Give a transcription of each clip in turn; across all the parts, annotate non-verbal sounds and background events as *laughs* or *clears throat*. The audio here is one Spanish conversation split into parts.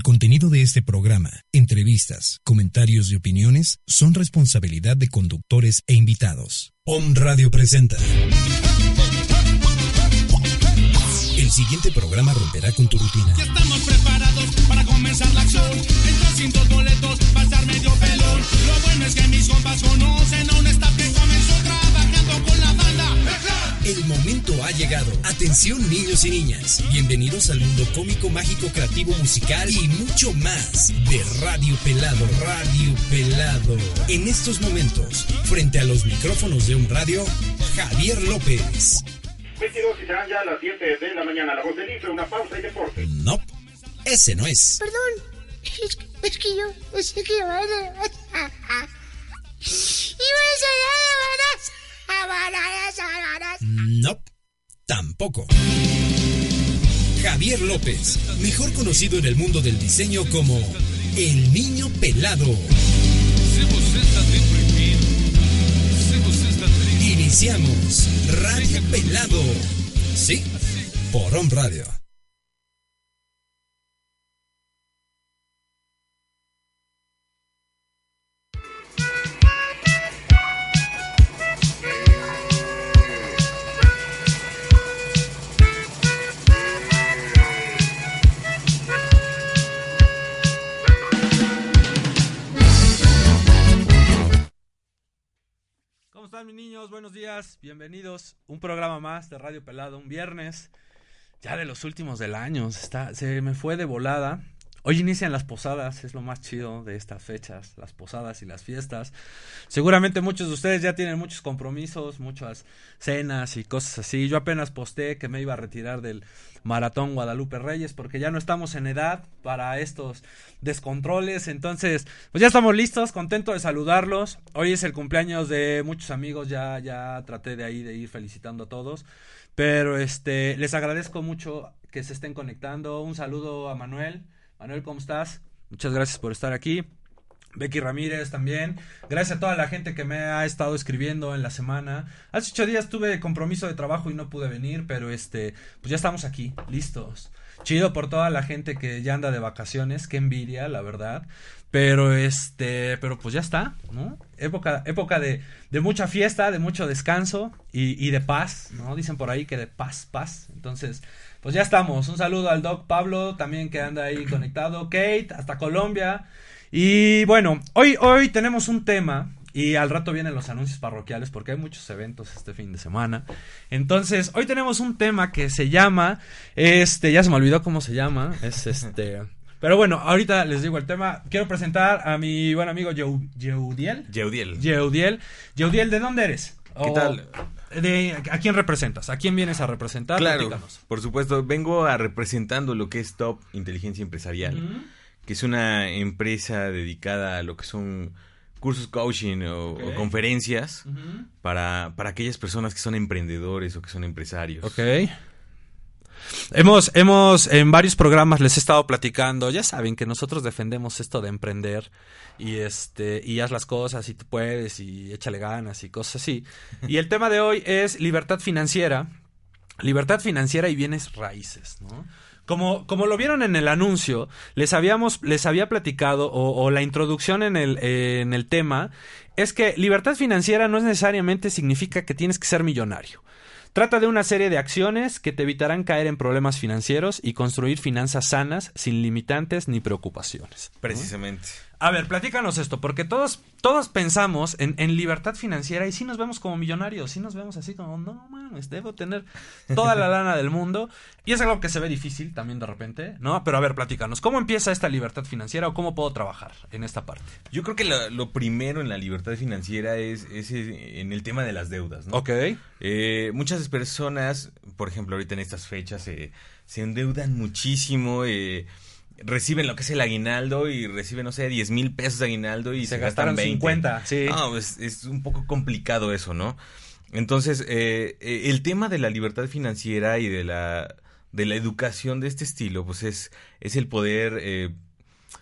El contenido de este programa, entrevistas, comentarios y opiniones son responsabilidad de conductores e invitados. Om Radio presenta. El siguiente programa romperá con tu rutina. Ya estamos preparados para comenzar la acción. En 200 boletos va a estar medio pelón. Lo bueno es que mis compas conocen a un staff que comenzó trabajando con la banda. El momento ha llegado. Atención niños y niñas. Bienvenidos al mundo cómico, mágico, creativo, musical y mucho más de Radio Pelado. Radio Pelado. En estos momentos, frente a los micrófonos de un radio, Javier López. 22 y serán ya las 7 de la mañana. La voz del IFE, una pausa y deporte. No, ese no es. Perdón, es, es que yo pensé que *laughs* iba a... Iba a No, tampoco. Javier López, mejor conocido en el mundo del diseño como el niño pelado. Iniciamos Radio Pelado. Sí, por On Radio. Están mis niños? Buenos días, bienvenidos. Un programa más de Radio Pelado, un viernes, ya de los últimos del año. Se me fue de volada. Hoy inician las posadas, es lo más chido de estas fechas, las posadas y las fiestas. Seguramente muchos de ustedes ya tienen muchos compromisos, muchas cenas y cosas así. Yo apenas posté que me iba a retirar del maratón Guadalupe Reyes porque ya no estamos en edad para estos descontroles. Entonces, pues ya estamos listos, contento de saludarlos. Hoy es el cumpleaños de muchos amigos, ya, ya traté de ahí de ir felicitando a todos. Pero este, les agradezco mucho que se estén conectando. Un saludo a Manuel. Manuel, ¿cómo estás? Muchas gracias por estar aquí. Becky Ramírez también. Gracias a toda la gente que me ha estado escribiendo en la semana. Hace ocho días tuve compromiso de trabajo y no pude venir, pero este, pues ya estamos aquí, listos. Chido por toda la gente que ya anda de vacaciones, qué envidia, la verdad. Pero este, pero pues ya está, ¿no? Época, época de, de mucha fiesta, de mucho descanso y, y de paz, ¿no? Dicen por ahí que de paz, paz. Entonces, pues ya estamos. Un saludo al Doc Pablo, también que anda ahí conectado. Kate, hasta Colombia. Y bueno, hoy, hoy tenemos un tema. Y al rato vienen los anuncios parroquiales porque hay muchos eventos este fin de semana. Entonces, hoy tenemos un tema que se llama. Este, ya se me olvidó cómo se llama. Es este. *laughs* Pero bueno, ahorita les digo el tema. Quiero presentar a mi buen amigo Yeu- Yeudiel. Yeudiel. Yeudiel. Yeudiel, ¿de dónde eres? ¿Qué tal? De, ¿A quién representas? ¿A quién vienes a representar? Claro, Platícanos. por supuesto, vengo a representando lo que es Top Inteligencia Empresarial, que es una empresa dedicada a lo que son cursos coaching o, conferencias para, para aquellas personas que son emprendedores o que son empresarios. Ok. Hemos, hemos, en varios programas les he estado platicando, ya saben que nosotros defendemos esto de emprender y este, y haz las cosas y tú puedes y échale ganas y cosas así. Y el tema de hoy es libertad financiera, libertad financiera y bienes raíces, ¿no? Como, como lo vieron en el anuncio, les habíamos, les había platicado, o, la introducción en el, en el tema, es que libertad financiera no es necesariamente significa que tienes que ser millonario. Trata de una serie de acciones que te evitarán caer en problemas financieros y construir finanzas sanas, sin limitantes ni preocupaciones. Precisamente. A ver, platícanos esto, porque todos, todos pensamos en, en libertad financiera y sí nos vemos como millonarios, sí nos vemos así como, no mames, debo tener toda la lana del mundo. Y es algo que se ve difícil también de repente, ¿no? Pero a ver, platícanos, ¿cómo empieza esta libertad financiera o cómo puedo trabajar en esta parte? Yo creo que lo, lo primero en la libertad financiera es, es en el tema de las deudas, ¿no? Ok. Eh, muchas personas, por ejemplo, ahorita en estas fechas, eh, se endeudan muchísimo, eh, reciben lo que es el aguinaldo y reciben, no sé, 10 mil pesos de aguinaldo y Se se, gastaron gastan 20. 50, sí. No, es, es un poco complicado eso, ¿no? Entonces, eh, el tema de la libertad financiera y de la, de la educación de este estilo, pues es, es el poder eh,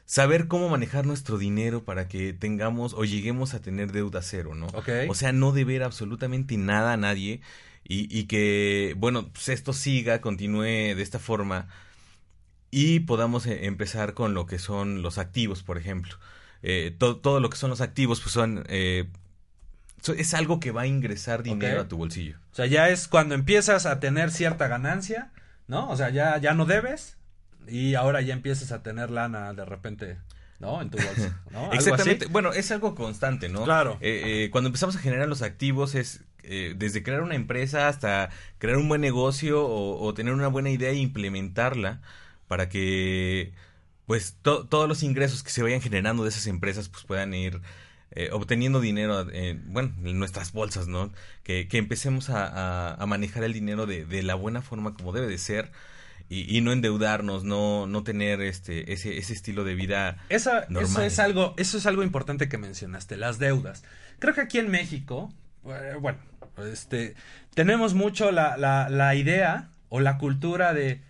saber cómo manejar nuestro dinero para que tengamos o lleguemos a tener deuda cero, ¿no? O sea, no deber absolutamente nada a nadie y, y que, bueno, pues esto siga, continúe de esta forma. Y podamos eh, empezar con lo que son los activos, por ejemplo. Eh, to- todo lo que son los activos, pues son... eh, es algo que va a ingresar dinero a tu bolsillo. O sea, ya es cuando empiezas a tener cierta ganancia, ¿no? O sea, ya, ya no debes y ahora ya empiezas a tener lana de repente, ¿no? En tu bolsa, *laughs* Exactamente. así. Bueno, es algo constante, ¿no? Claro. Eh, eh, cuando empezamos a generar los activos es eh, desde crear una empresa hasta crear un buen negocio o, o tener una buena idea e implementarla para que pues to- todos los ingresos que se vayan generando de esas empresas pues puedan ir eh, obteniendo dinero eh, bueno en nuestras bolsas no que, que empecemos a, a- a manejar el dinero de, de la buena forma como debe de ser y, y no endeudarnos no no tener este ese ese estilo de vida Esa- eso es algo, eso es algo importante que mencionaste, las deudas. Creo que aquí en México, eh, bueno, este, tenemos mucho la, la, la idea o la cultura de,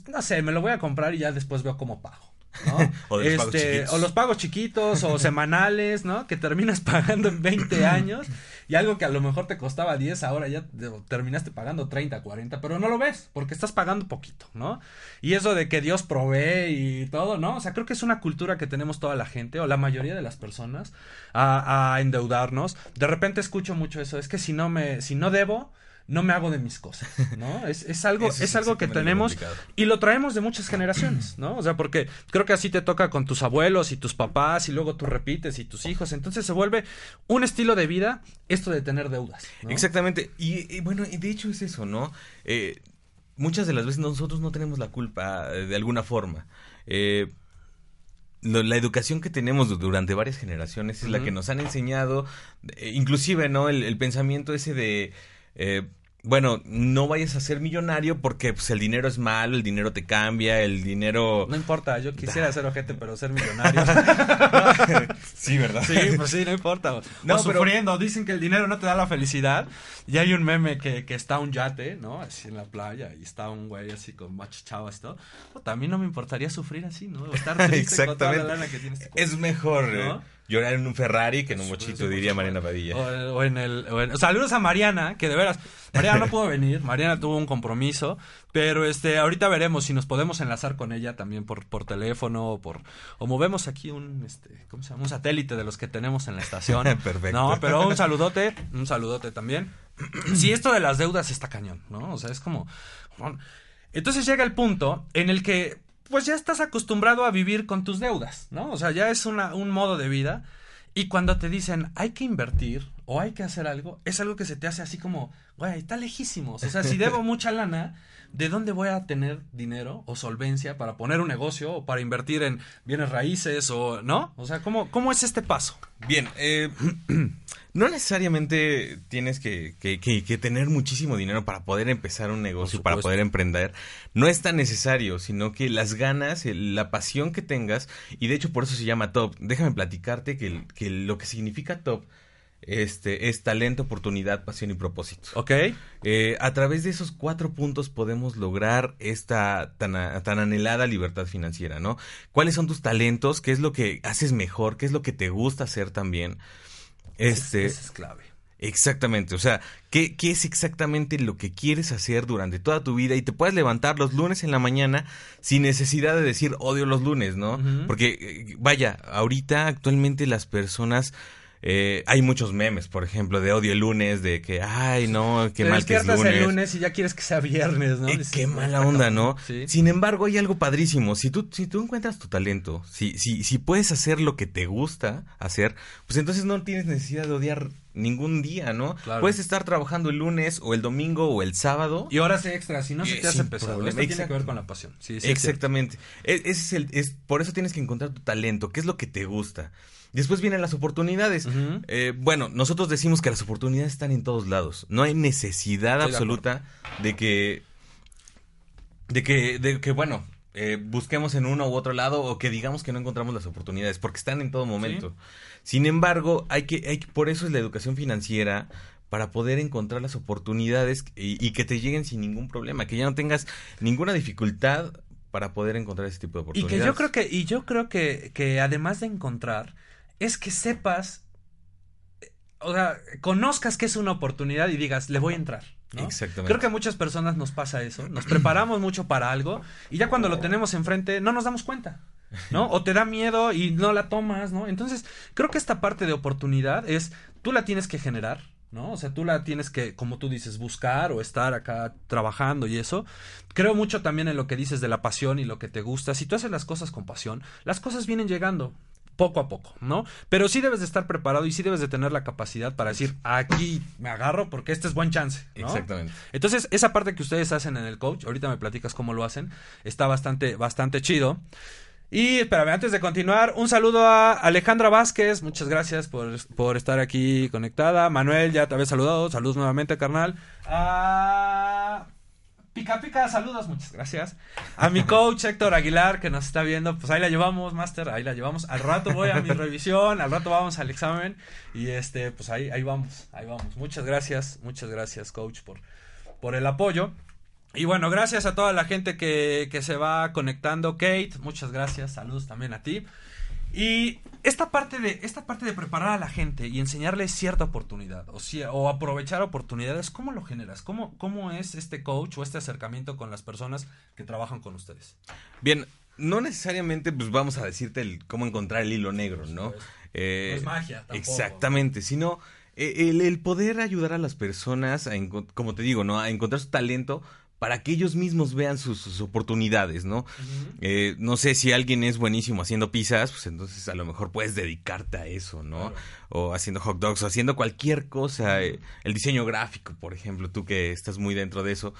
pues no sé, me lo voy a comprar y ya después veo cómo pago. ¿no? *laughs* O de los pagos Este, chiquitos. o los pagos chiquitos o *laughs* semanales, ¿no? Que terminas *laughs* pagando en 20 años y algo que a lo mejor te costaba 10, ahora ya te- terminaste pagando 30, 40, pero no lo ves porque estás pagando poquito, ¿no? Y eso de que Dios provee y todo, ¿no? O sea, creo que es una cultura que tenemos toda la gente o la mayoría de las personas a, a endeudarnos. De repente escucho mucho eso, es que si no me, si no debo, no me hago de mis cosas, ¿no? *laughs* Es, es algo, es, es algo que tenemos complicado. y lo traemos de muchas generaciones, ¿no? O sea, porque creo que así te toca con tus abuelos y tus papás y luego tú repites y tus hijos. Entonces se vuelve un estilo de vida esto de tener deudas. ¿no? Exactamente. Y, y bueno, y de hecho es eso, ¿no? Eh, muchas de las veces nosotros no tenemos la culpa eh, de alguna forma. Eh, la educación que tenemos du- durante varias generaciones es la que nos han enseñado, inclusive, ¿no? El, el pensamiento ese de, eh, bueno, no vayas a ser millonario porque pues, el dinero es malo, el dinero te cambia, el dinero... No importa, yo quisiera ser ojete, pero ser millonario. *laughs* sí, ¿verdad? Sí, pues sí, no importa. O No, pero- sufriendo, dicen que el dinero no te da la felicidad. Y hay un meme que, que está un yate, ¿no? Así en la playa, y está un güey así con muchas chavas y todo. A mí no me importaría sufrir así, ¿no? O estar triste con toda la lana que tienes. Es mejor eh, ¿No? Llorar en un Ferrari que en un mochito, diría. Mariana Padilla. O, o en el, o en- saludos a Mariana, que de veras, Mariana no pudo venir, Mariana tuvo un compromiso, pero este, ahorita veremos si nos podemos enlazar con ella también por, por teléfono o por, o movemos aquí un, este, ¿cómo se llama? Un satélite de los que tenemos en la estación. *laughs* Perfecto. No, pero un saludote, un saludote también. Sí, esto de las deudas está cañón, ¿no? O sea, es como, entonces llega el punto en el que, pues ya estás acostumbrado a vivir con tus deudas, ¿no? O sea, ya es una, un modo de vida. Y cuando te dicen hay que invertir o hay que hacer algo, es algo que se te hace así como, güey, está lejísimos. O sea, si debo *laughs* mucha lana, ¿de dónde voy a tener dinero o solvencia para poner un negocio o para invertir en bienes raíces o, ¿no? O sea, ¿cómo, cómo es este paso? Bien, eh, *clears throat* no necesariamente tienes que, que- que- que tener muchísimo dinero para poder empezar un negocio, para poder emprender. No es tan necesario, sino que las ganas, el- la pasión que tengas, y de hecho por eso se llama top. Déjame platicarte que, que lo que significa top este, es talento, oportunidad, pasión y propósito. ¿Ok? Eh, a través de esos cuatro puntos podemos lograr esta tan, a- tan anhelada libertad financiera, ¿no? ¿Cuáles son tus talentos? ¿Qué es lo que haces mejor? ¿Qué es lo que te gusta hacer también? Este, Esa es clave. exactamente, o sea, ¿qué, ¿qué es exactamente lo que quieres hacer durante toda tu vida? Y te puedes levantar los lunes en la mañana sin necesidad de decir odio los lunes, ¿no? Porque, eh, vaya, ahorita actualmente las personas... eh, hay muchos memes, por ejemplo, de odio el lunes, de que, ay, no, qué Te mal que es lunes. el lunes y ya quieres que sea viernes, ¿no? Eh, Dices, qué mala "Está onda, cabrón". ¿no? Sí. Sin embargo, hay algo padrísimo. Si tú, si tú encuentras tu talento, si, si, si puedes hacer lo que te gusta hacer, pues entonces no tienes necesidad de odiar ningún día, ¿no? Claro. Puedes estar trabajando el lunes o el domingo o el sábado. Y horas extras, si no se Eh, te hace pesado. Esto tiene que ver con la pasión. Sí, sí, Exactamente. E- es el, es, por eso tienes que encontrar tu talento, qué es lo que te gusta. Después vienen las oportunidades. Eh, bueno, nosotros decimos que las oportunidades están en todos lados. No hay necesidad Estoy absoluta de que, de que, de que, bueno, eh, busquemos en uno u otro lado o que digamos que no encontramos las oportunidades, porque están en todo momento. Sin embargo, hay que, hay que- por eso es la educación financiera para poder encontrar las oportunidades y, y que te lleguen sin ningún problema, que ya no tengas ninguna dificultad para poder encontrar ese tipo de Y oportunidades. que yo creo que, y yo creo que, que además de encontrar, es que sepas, o sea, conozcas que es una oportunidad y digas, le voy a entrar. ¿no? Exactamente. Creo que a muchas personas nos pasa eso. Nos preparamos mucho para algo y ya cuando lo tenemos enfrente no nos damos cuenta. ¿No? O te da miedo y no la tomas, ¿no? Entonces, creo que esta parte de oportunidad es, tú la tienes que generar, ¿no? O sea, tú la tienes que, como tú dices, buscar o estar acá trabajando y eso. Creo mucho también en lo que dices de la pasión y lo que te gusta. Si tú haces las cosas con pasión, las cosas vienen llegando poco a poco, ¿no? Pero sí debes de estar preparado y sí debes de tener la capacidad para decir, aquí me agarro porque este es buen chance, ¿no? Exactamente. Entonces, esa parte que ustedes hacen en el coach, ahorita me platicas cómo lo hacen, está bastante, bastante chido. Y espérame, antes de continuar, un saludo a Alejandra Vázquez, muchas gracias por, por estar aquí conectada. Manuel, ya te había saludado, saludos nuevamente, carnal. A Pica Pica, saludos, muchas gracias. A mi coach Héctor Aguilar, que nos está viendo, pues ahí la llevamos, Master, ahí la llevamos. Al rato voy a mi *laughs* revisión, al rato vamos al examen y este, pues ahí, ahí vamos, ahí vamos. Muchas gracias, muchas gracias, coach, por, por el apoyo. Y bueno, gracias a toda la gente que, que se va conectando. Kate, muchas gracias, saludos también a ti. Y esta parte de, esta parte de preparar a la gente y enseñarle cierta oportunidad o, o aprovechar oportunidades, ¿cómo lo generas? ¿Cómo, ¿Cómo es este coach o este acercamiento con las personas que trabajan con ustedes? Bien, no necesariamente pues vamos a decirte el, cómo encontrar el hilo negro, ¿no? Eh, No es magia tampoco. Exactamente, sino eh, el, el poder ayudar a las personas, a como te digo, ¿no? A encontrar su talento para que ellos mismos vean sus, sus oportunidades, ¿no? Eh, no sé si alguien es buenísimo haciendo pizzas, pues entonces a lo mejor puedes dedicarte a eso, ¿no? Claro. O haciendo hot dogs, o haciendo cualquier cosa, eh, el diseño gráfico, por ejemplo, tú que estás muy dentro de eso,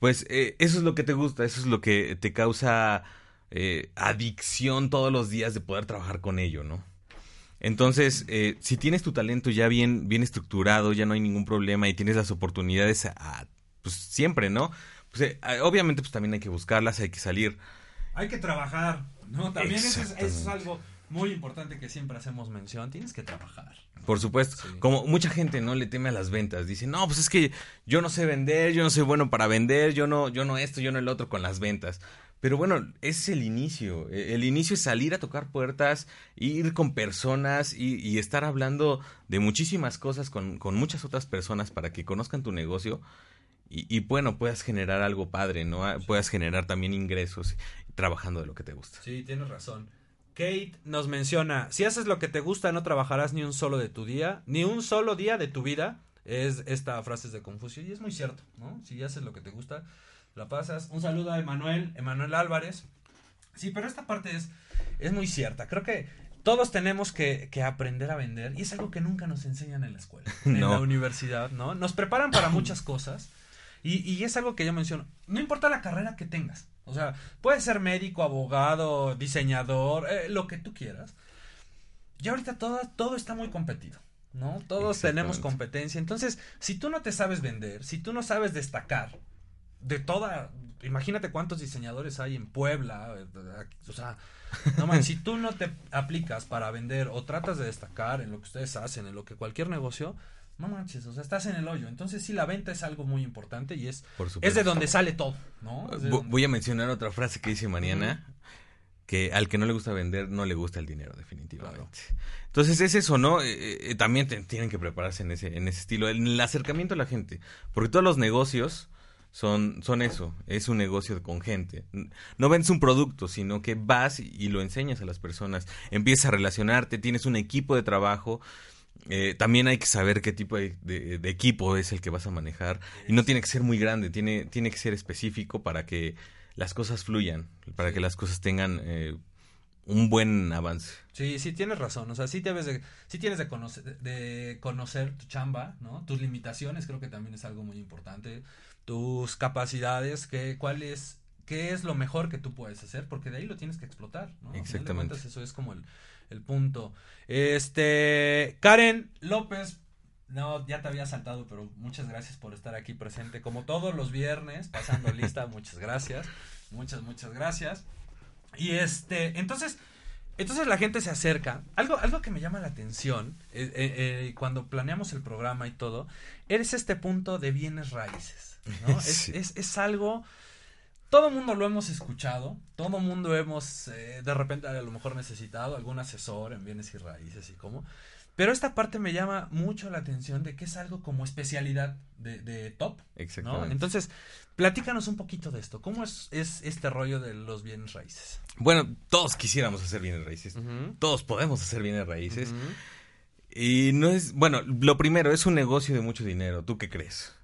pues eh, eso es lo que te gusta, eso es lo que te causa adicción todos los días de poder trabajar con ello, ¿no? Entonces, si tienes tu talento ya bien, bien estructurado, ya no hay ningún problema y tienes las oportunidades a, a, pues siempre, ¿no? Pues eh, a- obviamente pues también hay que buscarlas, hay que salir. Hay que trabajar, ¿no? También eso es, eso es Exactamente. algo muy importante que siempre hacemos mención. Tienes que trabajar. Por supuesto, Sí. como mucha gente no le teme a las ventas, dice, no, pues es que yo no sé vender, yo no soy bueno para vender, yo no, yo no esto, yo no el otro con las ventas. Pero bueno, ese es el inicio. E- El inicio es salir a tocar puertas, ir con personas y, y estar hablando de muchísimas cosas con, con muchas otras personas para que conozcan tu negocio y, y, bueno, puedas generar algo padre, ¿no? Ah, Puedas generar también ingresos trabajando de lo que te gusta. Sí, tienes razón. Kate nos menciona, si haces lo que te gusta no trabajarás ni un solo de tu día, ni un solo día de tu vida. Es esta frase de Confucio y es muy cierto, ¿no? Si haces lo que te gusta, la pasas. Un saludo a Emanuel, Emanuel Álvarez. Sí, pero esta parte es, es muy cierta. Creo que todos tenemos que, que aprender a vender y es algo que nunca nos enseñan en la escuela, *laughs* en No. la universidad, ¿no? Nos preparan para muchas cosas y, y es algo que yo menciono. No importa la carrera que tengas. O sea, puedes ser médico, abogado, diseñador, eh, lo que tú quieras. Y ahorita todo, todo está muy competido, ¿no? Todos tenemos competencia. Entonces, si tú no te sabes vender, si tú no sabes destacar de toda... Imagínate cuántos diseñadores hay en Puebla. O sea, no man, si tú no te aplicas para vender o tratas de destacar en lo que ustedes hacen, en lo que cualquier negocio, no manches, o sea, estás en el hoyo. Entonces, sí, la venta es algo muy importante y es, Por es de donde sale todo, ¿no? Voy a mencionar otra frase que dice Mariana, que al que no le gusta vender, no le gusta el dinero, definitivamente. Entonces es eso, ¿no? Eh, eh, también te- tienen que prepararse en ese, en ese estilo, en el acercamiento a la gente, porque todos los negocios son, son eso, es un negocio con gente. No vendes un producto, sino que vas y, y lo enseñas a las personas, empiezas a relacionarte, tienes un equipo de trabajo. Eh, también hay que saber qué tipo de, de- de equipo es el que vas a manejar. Y no tiene que ser muy grande, tiene, tiene que ser específico para que las cosas fluyan, para que las cosas tengan eh, un buen avance. Sí, sí tienes razón, o sea, sí debes de, sí tienes de conocer, de conocer tu chamba, ¿no? Tus limitaciones creo que también es algo muy importante, tus capacidades, que, cuál es, qué es lo mejor que tú puedes hacer, porque de ahí lo tienes que explotar, ¿no? Exactamente. cuentas, eso es como el, el punto. Este, Karen López, no, ya te había saltado, pero muchas gracias por estar aquí presente, como todos los viernes, pasando lista, *laughs* muchas gracias, muchas, muchas gracias. Y este, entonces, entonces la gente se acerca. Algo, algo que me llama la atención eh, eh, eh, cuando planeamos el programa y todo, es este punto de bienes raíces. ¿no? *laughs* Es, es, es algo. Todo mundo lo hemos escuchado, todo mundo hemos eh, de repente a lo mejor necesitado algún asesor en bienes y raíces y cómo. Pero esta parte me llama mucho la atención de que es algo como especialidad de, de top. ¿no? Entonces, platícanos un poquito de esto. ¿Cómo es, es este rollo de los bienes raíces? Bueno, todos quisiéramos hacer bienes raíces. Todos podemos hacer bienes raíces. Y no es, bueno, lo primero, es un negocio de mucho dinero. ¿Tú qué crees?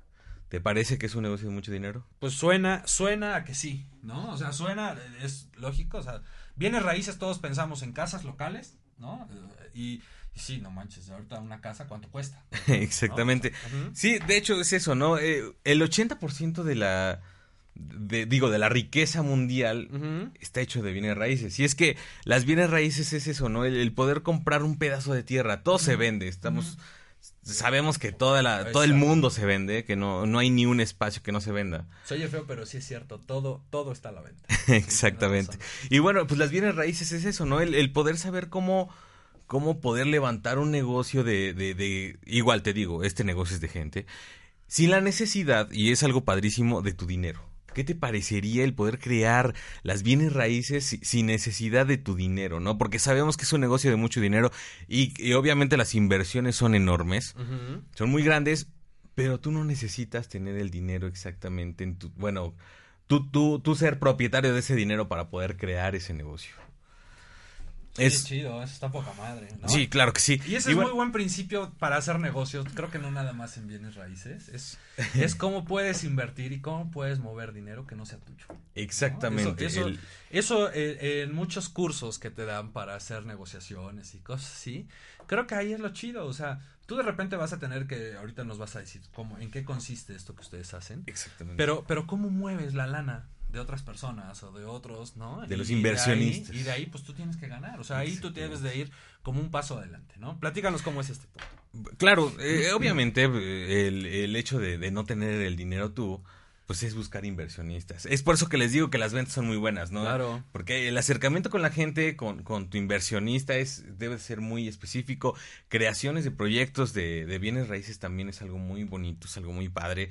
¿Te parece que es un negocio de mucho dinero? Pues suena, suena a que sí, ¿no? O sea, suena, es lógico, o sea, bienes raíces todos pensamos en casas locales, ¿no? Eh, Y, y sí, no manches, ahorita una casa, ¿cuánto cuesta? *laughs* Exactamente. Sí, de hecho es eso, ¿no? Eh, el 80% de la, de- digo, de la riqueza mundial está hecho de bienes raíces. Y es que las bienes raíces es eso, ¿no? El, el poder comprar un pedazo de tierra. Todo se vende. Estamos, sabemos que toda la, todo el mundo se vende, que no, no hay ni un espacio que no se venda. Se oye feo, pero sí es cierto, todo, todo está a la venta. *laughs* Exactamente. Y bueno, pues las bienes raíces es eso, ¿no? El, el poder saber cómo, cómo poder levantar un negocio de, de, de, igual te digo, este negocio es de gente, sin la necesidad, y es algo padrísimo, de tu dinero. ¿Qué te parecería el poder crear las bienes raíces si- sin necesidad de tu dinero, no? Porque sabemos que es un negocio de mucho dinero y, y obviamente las inversiones son enormes, son muy grandes, pero tú no necesitas tener el dinero exactamente en tu, bueno, tú, tú, tú ser propietario de ese dinero para poder crear ese negocio. Sí, Es, chido, eso está poca madre, ¿no? sí, claro que sí. Y ese Y es bueno, muy buen principio para hacer negocios. Creo que no nada más en bienes raíces. Es, *laughs* es cómo puedes invertir y cómo puedes mover dinero que no sea tuyo. ¿no? Exactamente. Eso, eso, el- eso, eh, en muchos cursos que te dan para hacer negociaciones y cosas así, creo que ahí es lo chido. O sea, tú de repente vas a tener que, ahorita nos vas a decir cómo, en qué consiste esto que ustedes hacen. Exactamente. Pero, pero cómo mueves la lana de otras personas o de otros, ¿no? De los inversionistas. y de ahí, pues tú tienes que ganar. O sea, ahí tú debes de ir como un paso adelante, ¿no? Platícanos cómo es este punto. Claro, eh, obviamente el, el hecho de, de no tener el dinero tú, pues es buscar inversionistas. Es por eso que les digo que las ventas son muy buenas, ¿no? Claro. Porque el acercamiento con la gente, con, con tu inversionista, es debe ser muy específico. Creaciones de proyectos de, de bienes raíces también es algo muy bonito, es algo muy padre.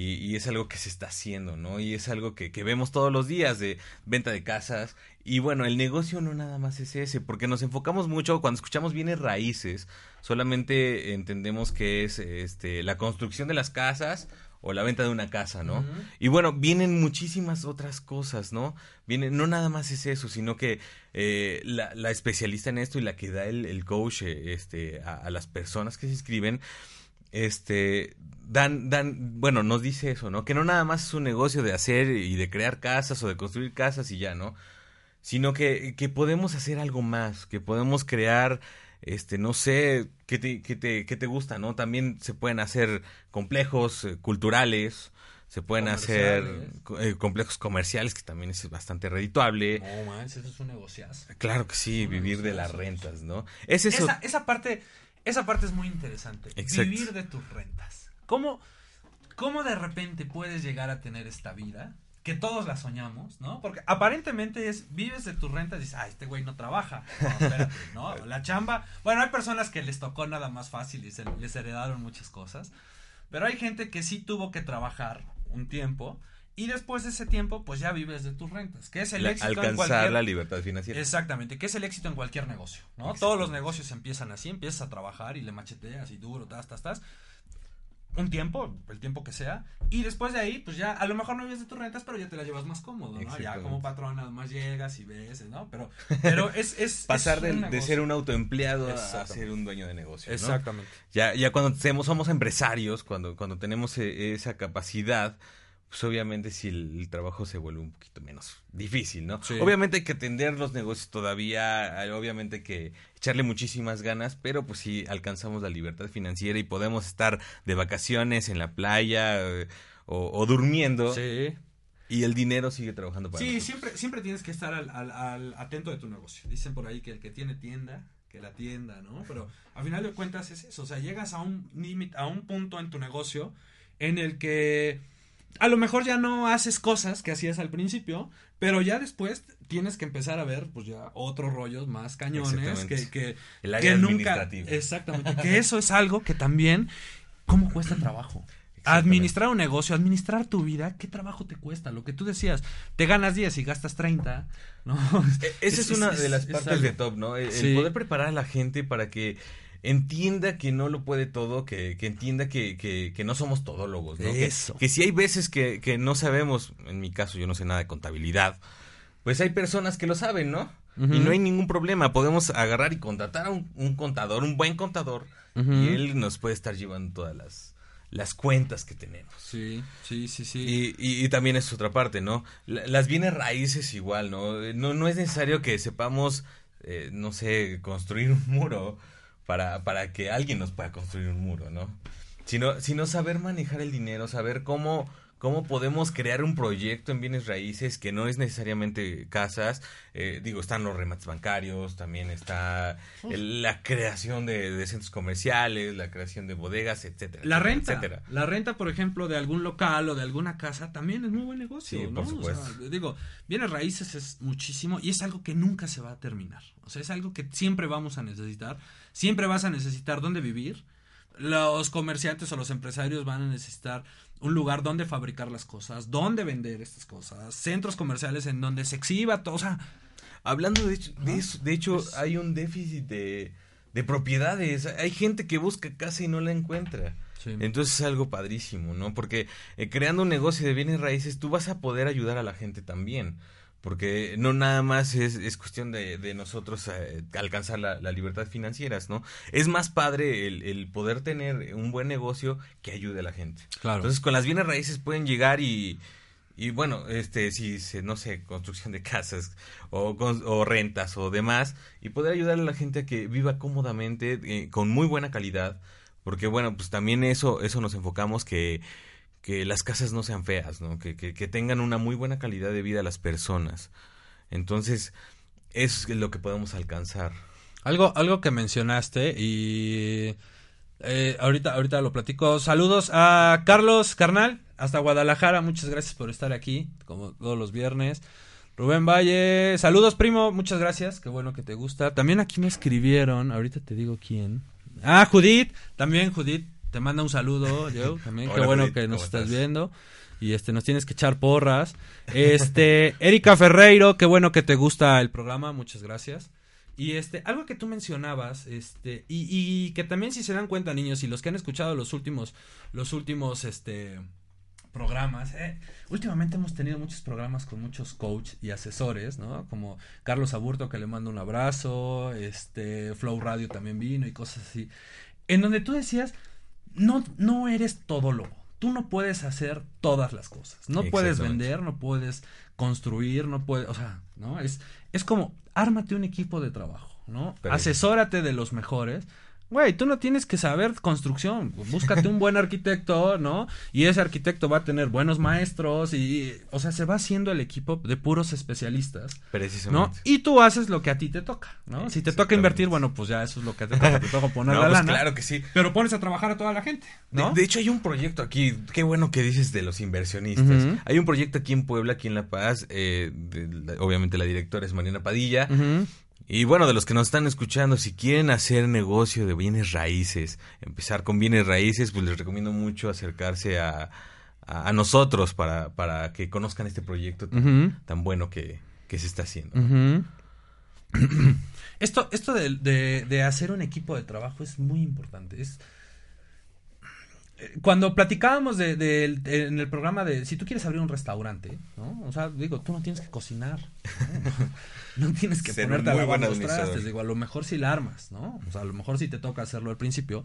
Y, y es algo que se está haciendo, ¿no? Y es algo que, que vemos todos los días de venta de casas. Y bueno, el negocio no nada más es ese, porque nos enfocamos mucho, cuando escuchamos bienes raíces, solamente entendemos que es este, la construcción de las casas o la venta de una casa, ¿no? Y bueno, vienen muchísimas otras cosas, ¿no? Viene, no nada más es eso, sino que eh, la, la especialista en esto y la que da el, el coach eh, este, a, a las personas que se inscriben, este, dan, dan, bueno, nos dice eso, ¿no? Que no nada más es un negocio de hacer y de crear casas o de construir casas y ya, ¿no? Sino que, que podemos hacer algo más, que podemos crear, este, no sé, qué te, qué te, qué te gusta, ¿no? También se pueden hacer complejos eh, culturales, se pueden hacer eh, complejos comerciales, que también es bastante redituable. No manches, eso es un negociazo. Claro que sí, vivir de las rentas, ¿no? Es eso. Esa, esa parte, esa parte es muy interesante. Exacto. Vivir de tus rentas. ¿Cómo, ¿Cómo de repente puedes llegar a tener esta vida? Que todos la soñamos, ¿no? Porque aparentemente es, vives de tus rentas y dices, ah, este güey no trabaja. No, espérate, ¿no? *laughs* La chamba. Bueno, hay personas que les tocó nada más fácil y se, les heredaron muchas cosas. Pero hay gente que sí tuvo que trabajar un tiempo y después de ese tiempo, pues ya vives de tus rentas. Que es el la- éxito en alcanzar cualquier... la libertad financiera. Exactamente, que es el éxito en cualquier negocio, ¿no? Todos los negocios empiezan así, empiezas a trabajar y le macheteas y duro, tas, tas, tas. Un tiempo, el tiempo que sea, y después de ahí, pues ya, a lo mejor no vives de tus rentas, pero ya te la llevas más cómodo, ¿no? Ya como patrón nada más llegas y ves, ¿no? Pero, *laughs* pero es, es Pasar es de, de ser un autoempleado a- ser un dueño de negocio. ¿no? Exactamente. Ya, ya cuando tenemos, somos empresarios, cuando, cuando tenemos eh, esa capacidad, pues obviamente si el, el trabajo se vuelve un poquito menos difícil, ¿no? Sí. Obviamente hay que atender los negocios todavía, obviamente hay que echarle muchísimas ganas, pero pues si alcanzamos la libertad financiera y podemos estar de vacaciones en la playa eh, o, o durmiendo Sí. y el dinero sigue trabajando para Sí, nosotros. siempre, siempre tienes que estar al, al- al atento de tu negocio. Dicen por ahí que el que tiene tienda, que la tienda, ¿no? Pero a final de cuentas es eso. O sea, llegas a un límite, a un punto en tu negocio en el que a lo mejor ya no haces cosas que hacías al principio, pero ya después tienes que empezar a ver, pues ya otros rollos más cañones que, que, El área que nunca. Exactamente. Que eso es algo que también. ¿Cómo cuesta trabajo? Administrar un negocio, administrar tu vida, ¿qué trabajo te cuesta? Lo que tú decías, te ganas 10 y gastas 30, ¿no? E- Esa es, una de las partes de top, ¿no? El, el Sí. poder preparar a la gente para que entienda que no lo puede todo, que, que entienda que, que, que no somos todólogos, ¿no? Que- Eso. Que, si hay veces que, que no sabemos, en mi caso yo no sé nada de contabilidad, pues hay personas que lo saben, ¿no? Y no hay ningún problema, podemos agarrar y contratar a un, un contador, un buen contador, y él nos puede estar llevando todas las, las cuentas que tenemos. Sí, sí, sí, sí. Y, y- y también es otra parte, ¿no? La- las bienes raíces igual, ¿no? No, no es necesario que sepamos, eh, no sé, construir un muro para, para que alguien nos pueda construir un muro, ¿no? Sino, sino saber manejar el dinero, saber cómo, cómo podemos crear un proyecto en bienes raíces que no es necesariamente casas. Eh, digo, están los remates bancarios, también está el- la creación de, de centros comerciales, la creación de bodegas, etcétera. La etcétera, renta, etcétera. la renta, por ejemplo, de algún local o de alguna casa también es muy buen negocio, Sí, ¿no? por O supuesto. sea, digo, bienes raíces es muchísimo y es algo que nunca se va a terminar. O sea, es algo que siempre vamos a necesitar. Siempre vas a necesitar dónde vivir. Los comerciantes o los empresarios van a necesitar un lugar donde fabricar las cosas, donde vender estas cosas, centros comerciales en donde se exhiba todo, o sea, Hablando de hecho, de, eso- de hecho hay un déficit de, de propiedades. Hay gente que busca casa y no la encuentra. Sí. Entonces es algo padrísimo, ¿no? Porque eh, creando un negocio de bienes raíces tú vas a poder ayudar a la gente también. Porque no nada más es, es cuestión de, de nosotros eh, alcanzar la, la libertad financiera, ¿no? Es más padre el, el poder tener un buen negocio que ayude a la gente. Claro. Entonces con las bienes raíces pueden llegar y, y bueno, este, si, se- no sé, construcción de casas o rentas o demás, y poder ayudar a la gente a que viva cómodamente, eh, con muy buena calidad, porque bueno, pues también eso, eso nos enfocamos que, que las casas no sean feas, ¿no? Que, que, tengan una muy buena calidad de vida las personas. Entonces, eso es lo que podemos alcanzar. Algo, algo que mencionaste y eh, ahorita, ahorita lo platico. Saludos a Carlos Carnal, hasta Guadalajara. Muchas gracias por estar aquí, como todos los viernes. Rubén Valle, saludos primo, muchas gracias, qué bueno que te gusta. También aquí me escribieron, ahorita te digo quién. Ah, Judith, también Judith, te manda un saludo, *laughs* yo también, qué bueno Judith, que nos ¿cómo estás estás? viendo. Y este, nos tienes que echar porras. Este, *laughs* Erika Ferreiro, qué bueno que te gusta el programa, muchas gracias. Y este, algo que tú mencionabas, este, y, y que también si se dan cuenta, niños, y los que han escuchado los últimos, los últimos, este, programas, eh, últimamente hemos tenido muchos programas con muchos coach y asesores, ¿no? Como Carlos Aburto, que le mando un abrazo, este, Flow Radio también vino y cosas así, en donde tú decías, no, no eres todólogo. Tú no puedes hacer todas las cosas. No puedes vender, no puedes construir, no puedes, o sea, ¿no? Es, es como, ármate un equipo de trabajo, ¿no? Pero- Asesórate de los mejores. Güey, tú no tienes que saber construcción. Búscate un buen arquitecto, ¿no? Y ese arquitecto va a tener buenos maestros y, o sea, se va haciendo el equipo de puros especialistas, ¿no? Precisamente. Y tú haces lo que a ti te toca, ¿no? Si te toca invertir, bueno, pues ya eso es lo que te toca, te toca poner No, la pues lana. claro que sí. Pero pones a trabajar a toda la gente, ¿no? De, hecho, hay un proyecto aquí, qué bueno que dices de los inversionistas. Hay un proyecto aquí en Puebla, aquí en La Paz, eh, de la- obviamente la directora es Mariana Padilla. Ujú. Y bueno, de los que nos están escuchando, si quieren hacer negocio de bienes raíces, empezar con bienes raíces, pues les recomiendo mucho acercarse a, a, a nosotros para, para que conozcan este proyecto tan, bueno que, que se está haciendo. *clears throat* Esto, esto de, de- de hacer un equipo de trabajo es muy importante. Es cuando platicábamos de, de- de- en el programa de si tú quieres abrir un restaurante, ¿no? O sea, digo, tú no tienes que cocinar, ¿no? *laughs* No tienes que Ser ponerte a lavar los trastes, digo, a lo mejor sí la armas, ¿no? O sea, a lo mejor sí te toca hacerlo al principio.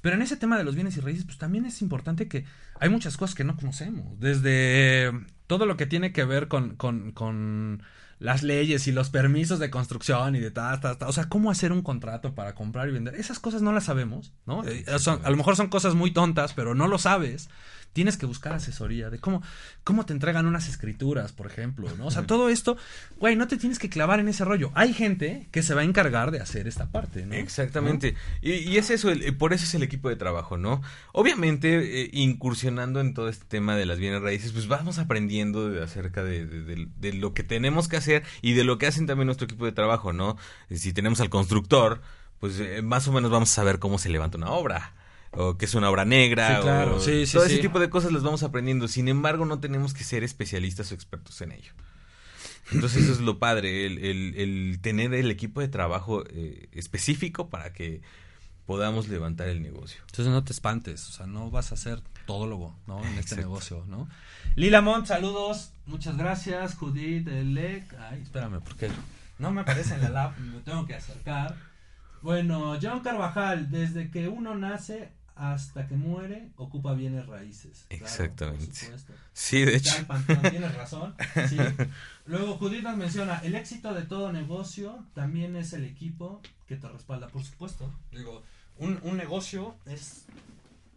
Pero en ese tema de los bienes y raíces, pues también es importante que hay muchas cosas que no conocemos. Desde todo lo que tiene que ver con, con, con las leyes y los permisos de construcción y de ta, ta, ta. O sea, cómo hacer un contrato para comprar y vender. Esas cosas no las sabemos, ¿no? Eh, son- a lo mejor son cosas muy tontas, pero no lo sabes. Tienes que buscar asesoría de cómo, cómo te entregan unas escrituras, por ejemplo, ¿no? O sea, todo esto, güey, no te tienes que clavar en ese rollo. Hay gente que se va a encargar de hacer esta parte, ¿no? Exactamente. Y, y es eso, el- por eso es el equipo de trabajo, ¿no? Obviamente, eh, incursionando en todo este tema de las bienes raíces, pues vamos aprendiendo de- acerca de, de- de- de lo que tenemos que hacer y de lo que hacen también nuestro equipo de trabajo, ¿no? Si tenemos al constructor, pues eh, más o menos vamos a saber cómo se levanta una obra. O que es una obra negra. Sí, claro. o Sí, sí, todo ese tipo de cosas las vamos aprendiendo. Sin embargo, no tenemos que ser especialistas o expertos en ello. Entonces eso es lo padre, el, el- el tener el equipo de trabajo eh, específico para que podamos levantar el negocio. Entonces no te espantes, o sea, no vas a ser todólogo, ¿no? En este negocio, ¿no? Lila Mont, saludos, muchas gracias. Judith, Elec, ay, espérame, porque no me aparece en la lab, me tengo que acercar. Bueno, John Carvajal, desde que uno nace hasta que muere, ocupa bienes raíces. Claro, Exactamente. por. Sí, de hecho. Ya, Pantón, tienes razón. *laughs* sí. Luego Judith nos menciona, el éxito de todo negocio también es el equipo que te respalda, por supuesto. Digo, un, un negocio es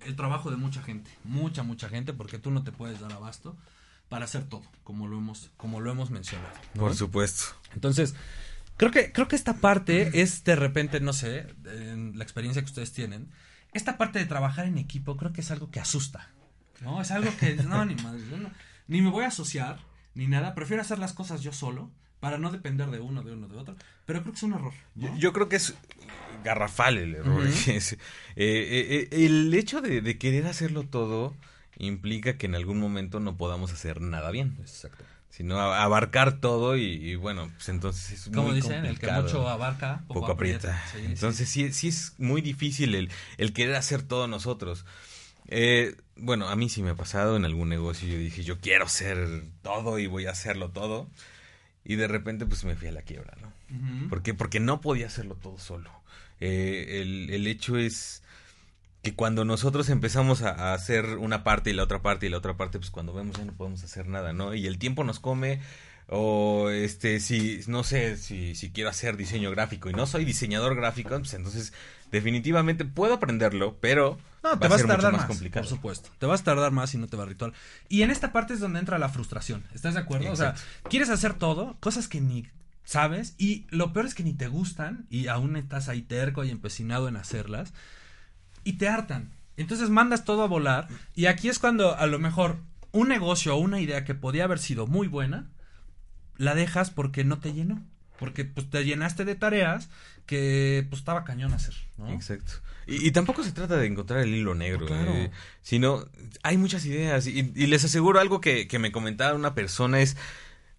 el trabajo de mucha gente, mucha, mucha gente, porque tú no te puedes dar abasto para hacer todo, como lo hemos, como lo hemos mencionado. ¿no? Por supuesto. Entonces, creo que, creo que esta parte es de repente, no sé, en la experiencia que ustedes tienen, esta parte de trabajar en equipo creo que es algo que asusta. ¿No? Es algo que, no, ni madre, no- ni me voy a asociar, ni nada, prefiero hacer las cosas yo solo, para no depender de uno, de uno, de otro, pero creo que es un error. ¿no? Yo, yo creo que es garrafal el error. *laughs* Es, eh, eh, eh, el hecho de, de querer hacerlo todo implica que en algún momento no podamos hacer nada bien. Exacto. Sino abarcar todo y, y bueno, pues entonces es Como muy dicen, el que complicado. mucho abarca, poco, poco aprieta. Sí. Entonces sí, sí es muy difícil el, el querer hacer todo nosotros. Eh, bueno, a mí sí me ha pasado en algún negocio. Yo dije, yo quiero hacer todo y voy a hacerlo todo. Y de repente pues me fui a la quiebra, ¿no? Ujú. ¿Por qué? Porque no podía hacerlo todo solo. Eh, el, el hecho es que cuando nosotros empezamos a, hacer una parte y la otra parte y la otra parte, pues cuando vemos ya no podemos hacer nada, ¿no? Y el tiempo nos come, o este, si, no sé, si, si quiero hacer diseño gráfico y no soy diseñador gráfico, pues entonces definitivamente puedo aprenderlo, pero No, te va vas a tardar mucho más, más complicado. por supuesto. Te vas a tardar más y no te va a ritual. Y en esta parte es donde entra la frustración. ¿Estás de acuerdo? O sea, quieres hacer todo, cosas que ni sabes, y lo peor es que ni te gustan, y aún estás ahí terco y empecinado en hacerlas, y te hartan. Entonces mandas todo a volar, y aquí es cuando a lo mejor un negocio o una idea que podía haber sido muy buena, la dejas porque no te llenó. Porque pues te llenaste de tareas que pues estaba cañón hacer, ¿no? Exacto. Y, y tampoco se trata de encontrar el hilo negro, claro. eh, sino hay muchas ideas. Y, y les aseguro algo que, que me comentaba una persona es,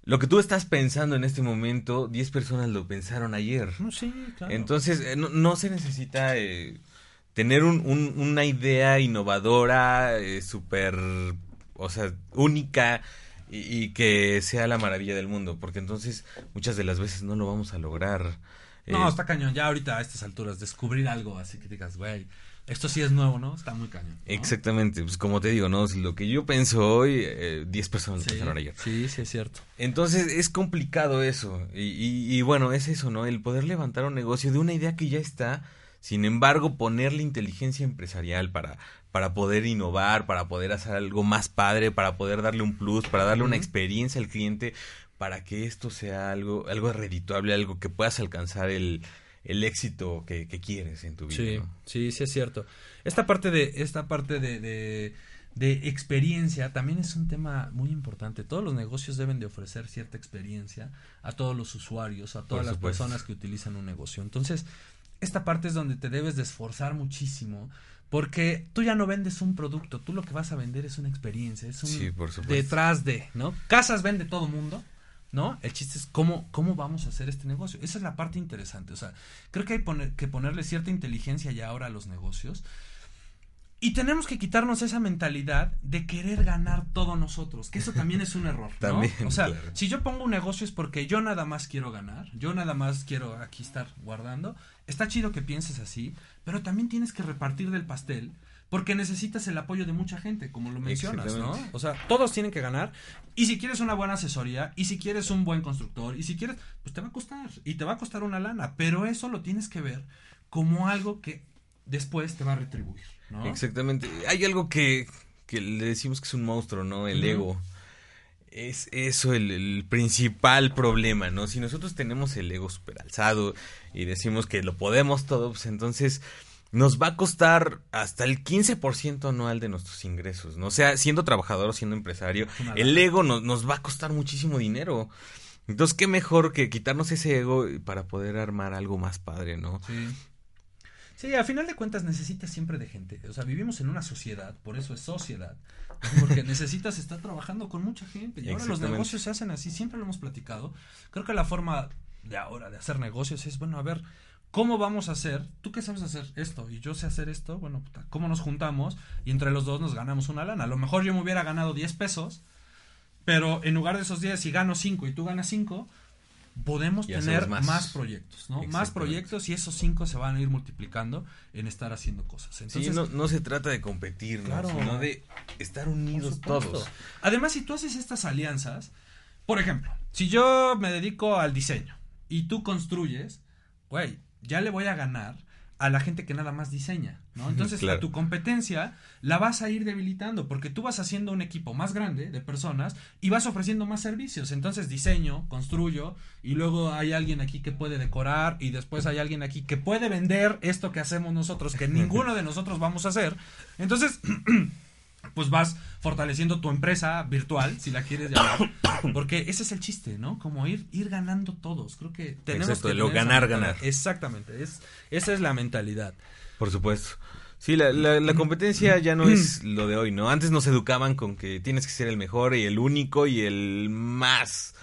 lo que tú estás pensando en este momento, 10 personas lo pensaron ayer. No, sí, claro. Entonces, eh, no, no se necesita eh, tener un- un- una idea innovadora, eh, súper, o sea, única y, y que sea la maravilla del mundo, porque entonces muchas de las veces no lo vamos a lograr. No, Eh, está cañón. Ya ahorita a estas alturas, descubrir algo así que digas, güey, esto sí es nuevo, ¿no? Está muy cañón. ¿no? Exactamente, pues como te digo, ¿no? Lo que yo pienso hoy, eh, 10 personas lo Sí, pensaron ayer. sí, sí, es cierto. Entonces es complicado eso. Y, y- y bueno, es eso, ¿no? El poder levantar un negocio de una idea que ya está, sin embargo, ponerle inteligencia empresarial para, para poder innovar, para poder hacer algo más padre, para poder darle un plus, para darle una experiencia al cliente, para que esto sea algo, algo redituable, algo que puedas alcanzar el, el éxito que, que quieres en tu vida. Sí, ¿no? sí, sí es cierto. Esta parte de, esta parte de, de, de experiencia también es un tema muy importante. Todos los negocios deben de ofrecer cierta experiencia a todos los usuarios, a todas las personas que utilizan un negocio. Entonces, esta parte es donde te debes de esforzar muchísimo. Porque tú ya no vendes un producto, tú lo que vas a vender es una experiencia, es un Sí, por supuesto. detrás de, ¿no? Casas vende todo mundo, ¿no? El chiste es cómo, cómo vamos a hacer este negocio. Esa es la parte interesante. O sea, creo que hay poner- que ponerle cierta inteligencia ya ahora a los negocios. Y tenemos que quitarnos esa mentalidad de querer ganar todo nosotros, que eso también es un error, ¿no? También, o sea, claro. si yo pongo un negocio es porque yo nada más quiero ganar, yo nada más quiero aquí estar guardando. Está chido que pienses así, pero también tienes que repartir del pastel porque necesitas el apoyo de mucha gente, como lo mencionas, ¿no? O sea, todos tienen que ganar. Y si quieres una buena asesoría, y si quieres un buen constructor, y si quieres, pues te va a costar, y te va a costar una lana, pero eso lo tienes que ver como algo que después te va a retribuir, ¿no? Exactamente. Hay algo que, que le decimos que es un monstruo, ¿no? El ego. Es eso el, el principal problema, ¿no? Si nosotros tenemos el ego super alzado y decimos que lo podemos todo, pues entonces nos va a costar hasta el 15% anual de nuestros ingresos, ¿no? O sea, siendo trabajador o siendo empresario, el ego nos, nos va a costar muchísimo dinero. Entonces, qué mejor que quitarnos ese ego para poder armar algo más padre, ¿no? Sí. Sí, a final de cuentas necesitas siempre de gente. O sea, vivimos en una sociedad, por eso es sociedad. Porque *laughs* necesitas estar trabajando con mucha gente. Y ahora los negocios se hacen así, siempre lo hemos platicado. Creo que la forma de ahora de hacer negocios es, bueno, a ver, ¿Cómo vamos a hacer? ¿Tú qué sabes hacer esto? Y yo sé hacer esto. Bueno, puta, ¿cómo nos juntamos? Y entre los dos nos ganamos una lana. A lo mejor yo me hubiera ganado 10 pesos, pero en lugar de esos 10, si gano 5 y tú ganas 5, podemos Y tener más. más. proyectos, ¿no? Más proyectos y esos 5 se van a ir multiplicando en estar haciendo cosas. Entonces, sí, no, no se trata de competir, ¿no? Claro. sino de estar unidos todos. Además, si tú haces estas alianzas, por ejemplo, si yo me dedico al diseño y tú construyes, güey, ya le voy a ganar a la gente que nada más diseña, ¿no? Entonces, Claro. a tu competencia la vas a ir debilitando porque tú vas haciendo un equipo más grande de personas y vas ofreciendo más servicios. Entonces, diseño, construyo y luego hay alguien aquí que puede decorar y después hay alguien aquí que puede vender esto que hacemos nosotros que ninguno de nosotros vamos a hacer. Entonces, *clears throat* pues vas fortaleciendo tu empresa virtual, si la quieres llamar, *coughs* porque ese es el chiste, ¿no? Como ir ir ganando todos. Creo que tenemos Exacto, que lo ganar, ganar. Exactamente, es esa es la mentalidad. Por supuesto. Sí, la, la, la competencia *coughs* ya no es lo de hoy, ¿no? Antes nos educaban con que tienes que ser el mejor y el único y el más.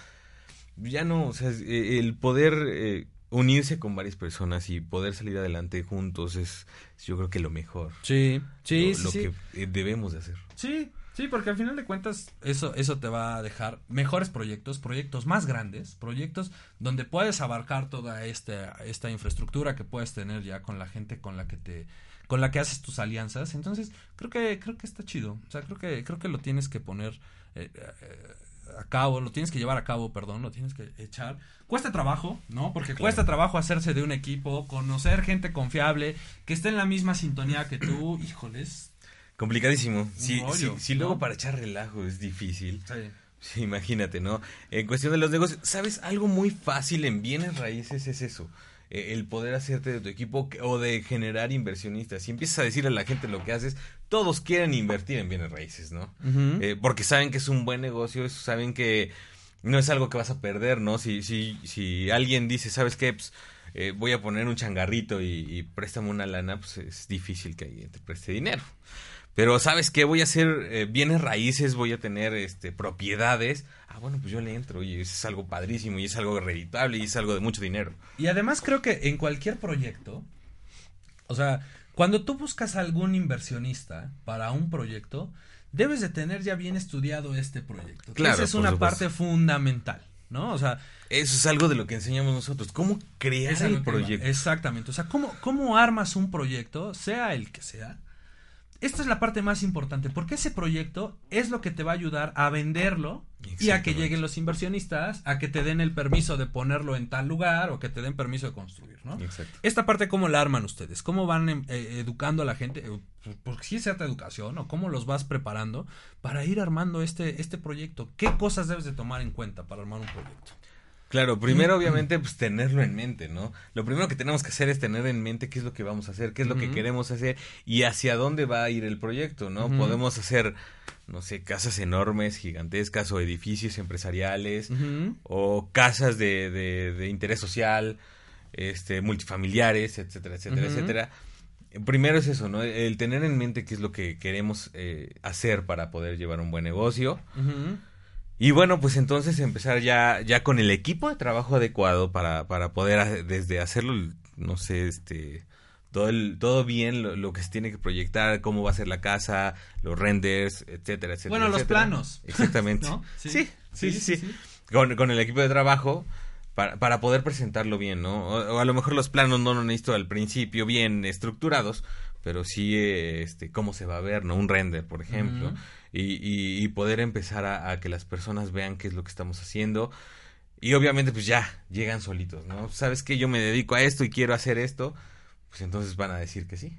Ya no, o sea, eh, el poder eh, unirse con varias personas y poder salir adelante juntos es, yo creo que lo mejor. Sí, sí, lo, sí, lo sí. que eh, debemos de hacer. Sí, sí, porque al final de cuentas eso, eso te va a dejar mejores proyectos, proyectos más grandes, proyectos donde puedes abarcar toda esta, esta infraestructura que puedes tener ya con la gente con la que te con la que haces tus alianzas. Entonces, creo que creo que está chido. O sea, creo que creo que lo tienes que poner eh, eh, a cabo, lo tienes que llevar a cabo, perdón, lo tienes que echar. Cuesta trabajo, ¿no? Porque Claro. cuesta trabajo hacerse de un equipo, conocer gente confiable, que esté en la misma sintonía que tú. *clears throat* Híjoles. Complicadísimo. Rollo, si luego para echar relajo es difícil. Sí. Sí, imagínate, ¿no? En cuestión de los negocios, ¿sabes? Algo muy fácil en bienes raíces es eso. Eh, el poder hacerte de tu equipo o de generar inversionistas. Si empiezas a decir a la gente lo que haces, todos quieren invertir en bienes raíces, ¿no? Eh, porque saben que es un buen negocio, saben que no es algo que vas a perder, ¿no? Si, si, si alguien dice, ¿sabes qué? Pues, eh, voy a poner un changarrito y, y préstame una lana, pues es difícil que alguien te preste dinero. Pero ¿sabes qué? Voy a hacer eh, bienes raíces, voy a tener este propiedades. Ah, bueno, pues yo le entro y eso es algo padrísimo y es algo reditable y es algo de mucho dinero. Y además creo que en cualquier proyecto, o sea, cuando tú buscas algún inversionista para un proyecto, debes de tener ya bien estudiado este proyecto. Claro, Esa es una supuesto. parte fundamental, ¿no? O sea, Eso es algo de lo que enseñamos nosotros. ¿Cómo crear el proyecto? Exactamente. O sea, ¿cómo, ¿cómo armas un proyecto, sea el que sea? Esta es la parte más importante, porque ese proyecto es lo que te va a ayudar a venderlo y a que lleguen los inversionistas, a que te den el permiso de ponerlo en tal lugar o que te den permiso de construir, ¿no? Exacto. Esta parte, ¿cómo la arman ustedes? ¿Cómo van em, eh, educando a la gente? Eh, Porque si es cierta educación, ¿o cómo los vas preparando para ir armando este, este proyecto? ¿Qué cosas debes de tomar en cuenta para armar un proyecto? Claro, primero obviamente pues tenerlo en mente, ¿no? Lo primero que tenemos que hacer es tener en mente qué es lo que vamos a hacer, qué es lo que queremos hacer y hacia dónde va a ir el proyecto, ¿no? Podemos hacer, no sé, casas enormes, gigantescas o edificios empresariales o casas de, de, de interés social, este, multifamiliares, etcétera, etcétera, etcétera. Primero es eso, ¿no? El tener en mente qué es lo que queremos eh, hacer para poder llevar un buen negocio. Y bueno, pues entonces empezar ya, ya con el equipo de trabajo adecuado para, para poder desde hacerlo, no sé, este, todo el, todo bien, lo, lo que se tiene que proyectar, cómo va a ser la casa, los renders, etcétera, etcétera. Bueno, los planos. Exactamente. *laughs* ¿No? Sí, sí, sí, sí, sí. Con, con el equipo de trabajo para, para poder presentarlo bien, ¿no? O, o a lo mejor los planos no lo necesito al principio bien estructurados, pero sí, este, cómo se va a ver, ¿no? Un render, por ejemplo. Y, y, y poder empezar a, a que las personas vean qué es lo que estamos haciendo. Y obviamente, pues ya, llegan solitos, ¿no? ¿Sabes que Yo me dedico a esto y quiero hacer esto. Pues entonces van a decir que sí.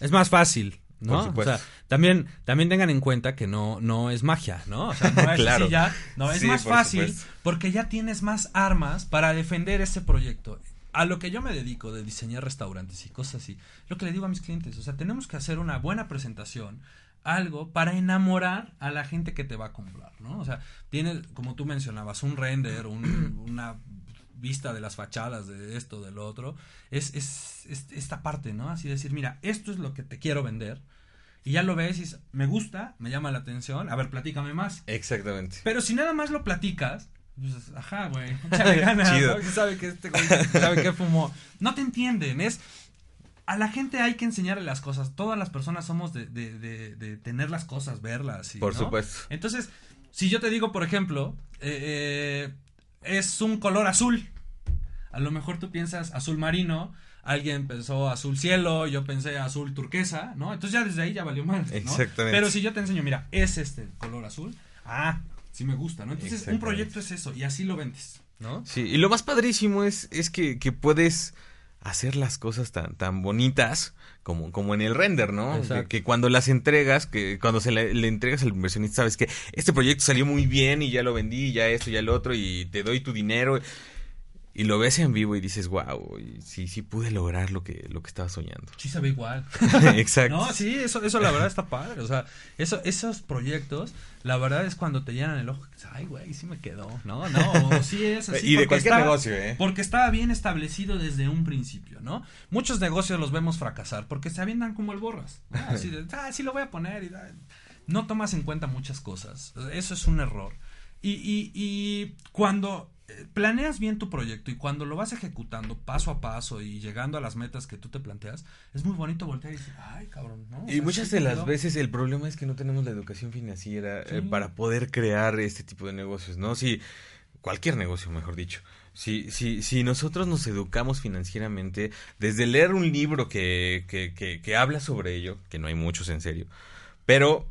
Es más fácil, ¿no? Por supuesto. O sea, también, también tengan en cuenta que no, no es magia, ¿no? O sea, no *laughs* es Claro. así ya. No, es Sí, más por fácil supuesto. porque ya tienes más armas para defender ese proyecto. A lo que yo me dedico de diseñar restaurantes y cosas así, lo que le digo a mis clientes, o sea, tenemos que hacer una buena presentación, algo para enamorar a la gente que te va a comprar, ¿no? O sea, tienes, como tú mencionabas, un render, un- *clears throat* una vista de las fachadas de esto, del otro, es, es, es esta parte, ¿no? Así decir, mira, esto es lo que te quiero vender. Y ya lo ves y dices, me gusta, me llama la atención, a ver, platícame más. Exactamente. Pero si nada más lo platicas, Pues, ajá, güey. *laughs* Échale ganas. Chido. ¿no? Sabe que este güey sabe que fumó. No te entienden. Es. A la gente hay que enseñarle las cosas. Todas las personas somos de, de, de, de tener las cosas, verlas. y, Por ¿no? supuesto. Entonces, si yo te digo, por ejemplo, eh, eh, es un color azul. A lo mejor tú piensas azul marino, alguien pensó azul cielo, yo pensé azul turquesa, ¿no? Entonces ya desde ahí ya valió mal, ¿no? Exactamente. Pero si yo te enseño, mira, es este color azul, ah, sí me gusta, ¿no? Entonces un proyecto es eso y así lo vendes, ¿no? Sí, y lo más padrísimo es, es que, que puedes hacer las cosas tan, tan bonitas como, como en el render, ¿no? Que, que cuando las entregas, que cuando se le, le entregas al inversionista, sabes que este proyecto salió muy bien y ya lo vendí, ya esto, ya lo otro, y te doy tu dinero. Y lo ves en vivo y dices, wow, sí, sí pude lograr lo que, lo que estaba soñando. Sí se ve igual. *laughs* Exacto. No, sí, eso, eso la verdad está padre. O sea, eso, esos proyectos, la verdad es cuando te llenan el ojo. Ay, güey, sí me quedó. No, no, o sí es así. Y de cualquier negocio, ¿eh? Porque estaba bien establecido desde un principio, ¿no? Muchos negocios los vemos fracasar porque se avientan como el borras. *laughs* ¿no? Así de, ah, sí lo voy a poner. Y, ah, no tomas en cuenta muchas cosas. Eso es un error. Y, y, y cuando planeas bien tu proyecto y cuando lo vas ejecutando paso a paso y llegando a las metas que tú te planteas, es muy bonito voltear y decir, ay, cabrón, ¿no? Y muchas de las quedó". veces el problema es que no tenemos la educación financiera eh, para poder crear este tipo de negocios, ¿no? Si cualquier negocio, mejor dicho. Si, si, si nosotros nos educamos financieramente, desde leer un libro que, que, que, que habla sobre ello, que no hay muchos en serio, pero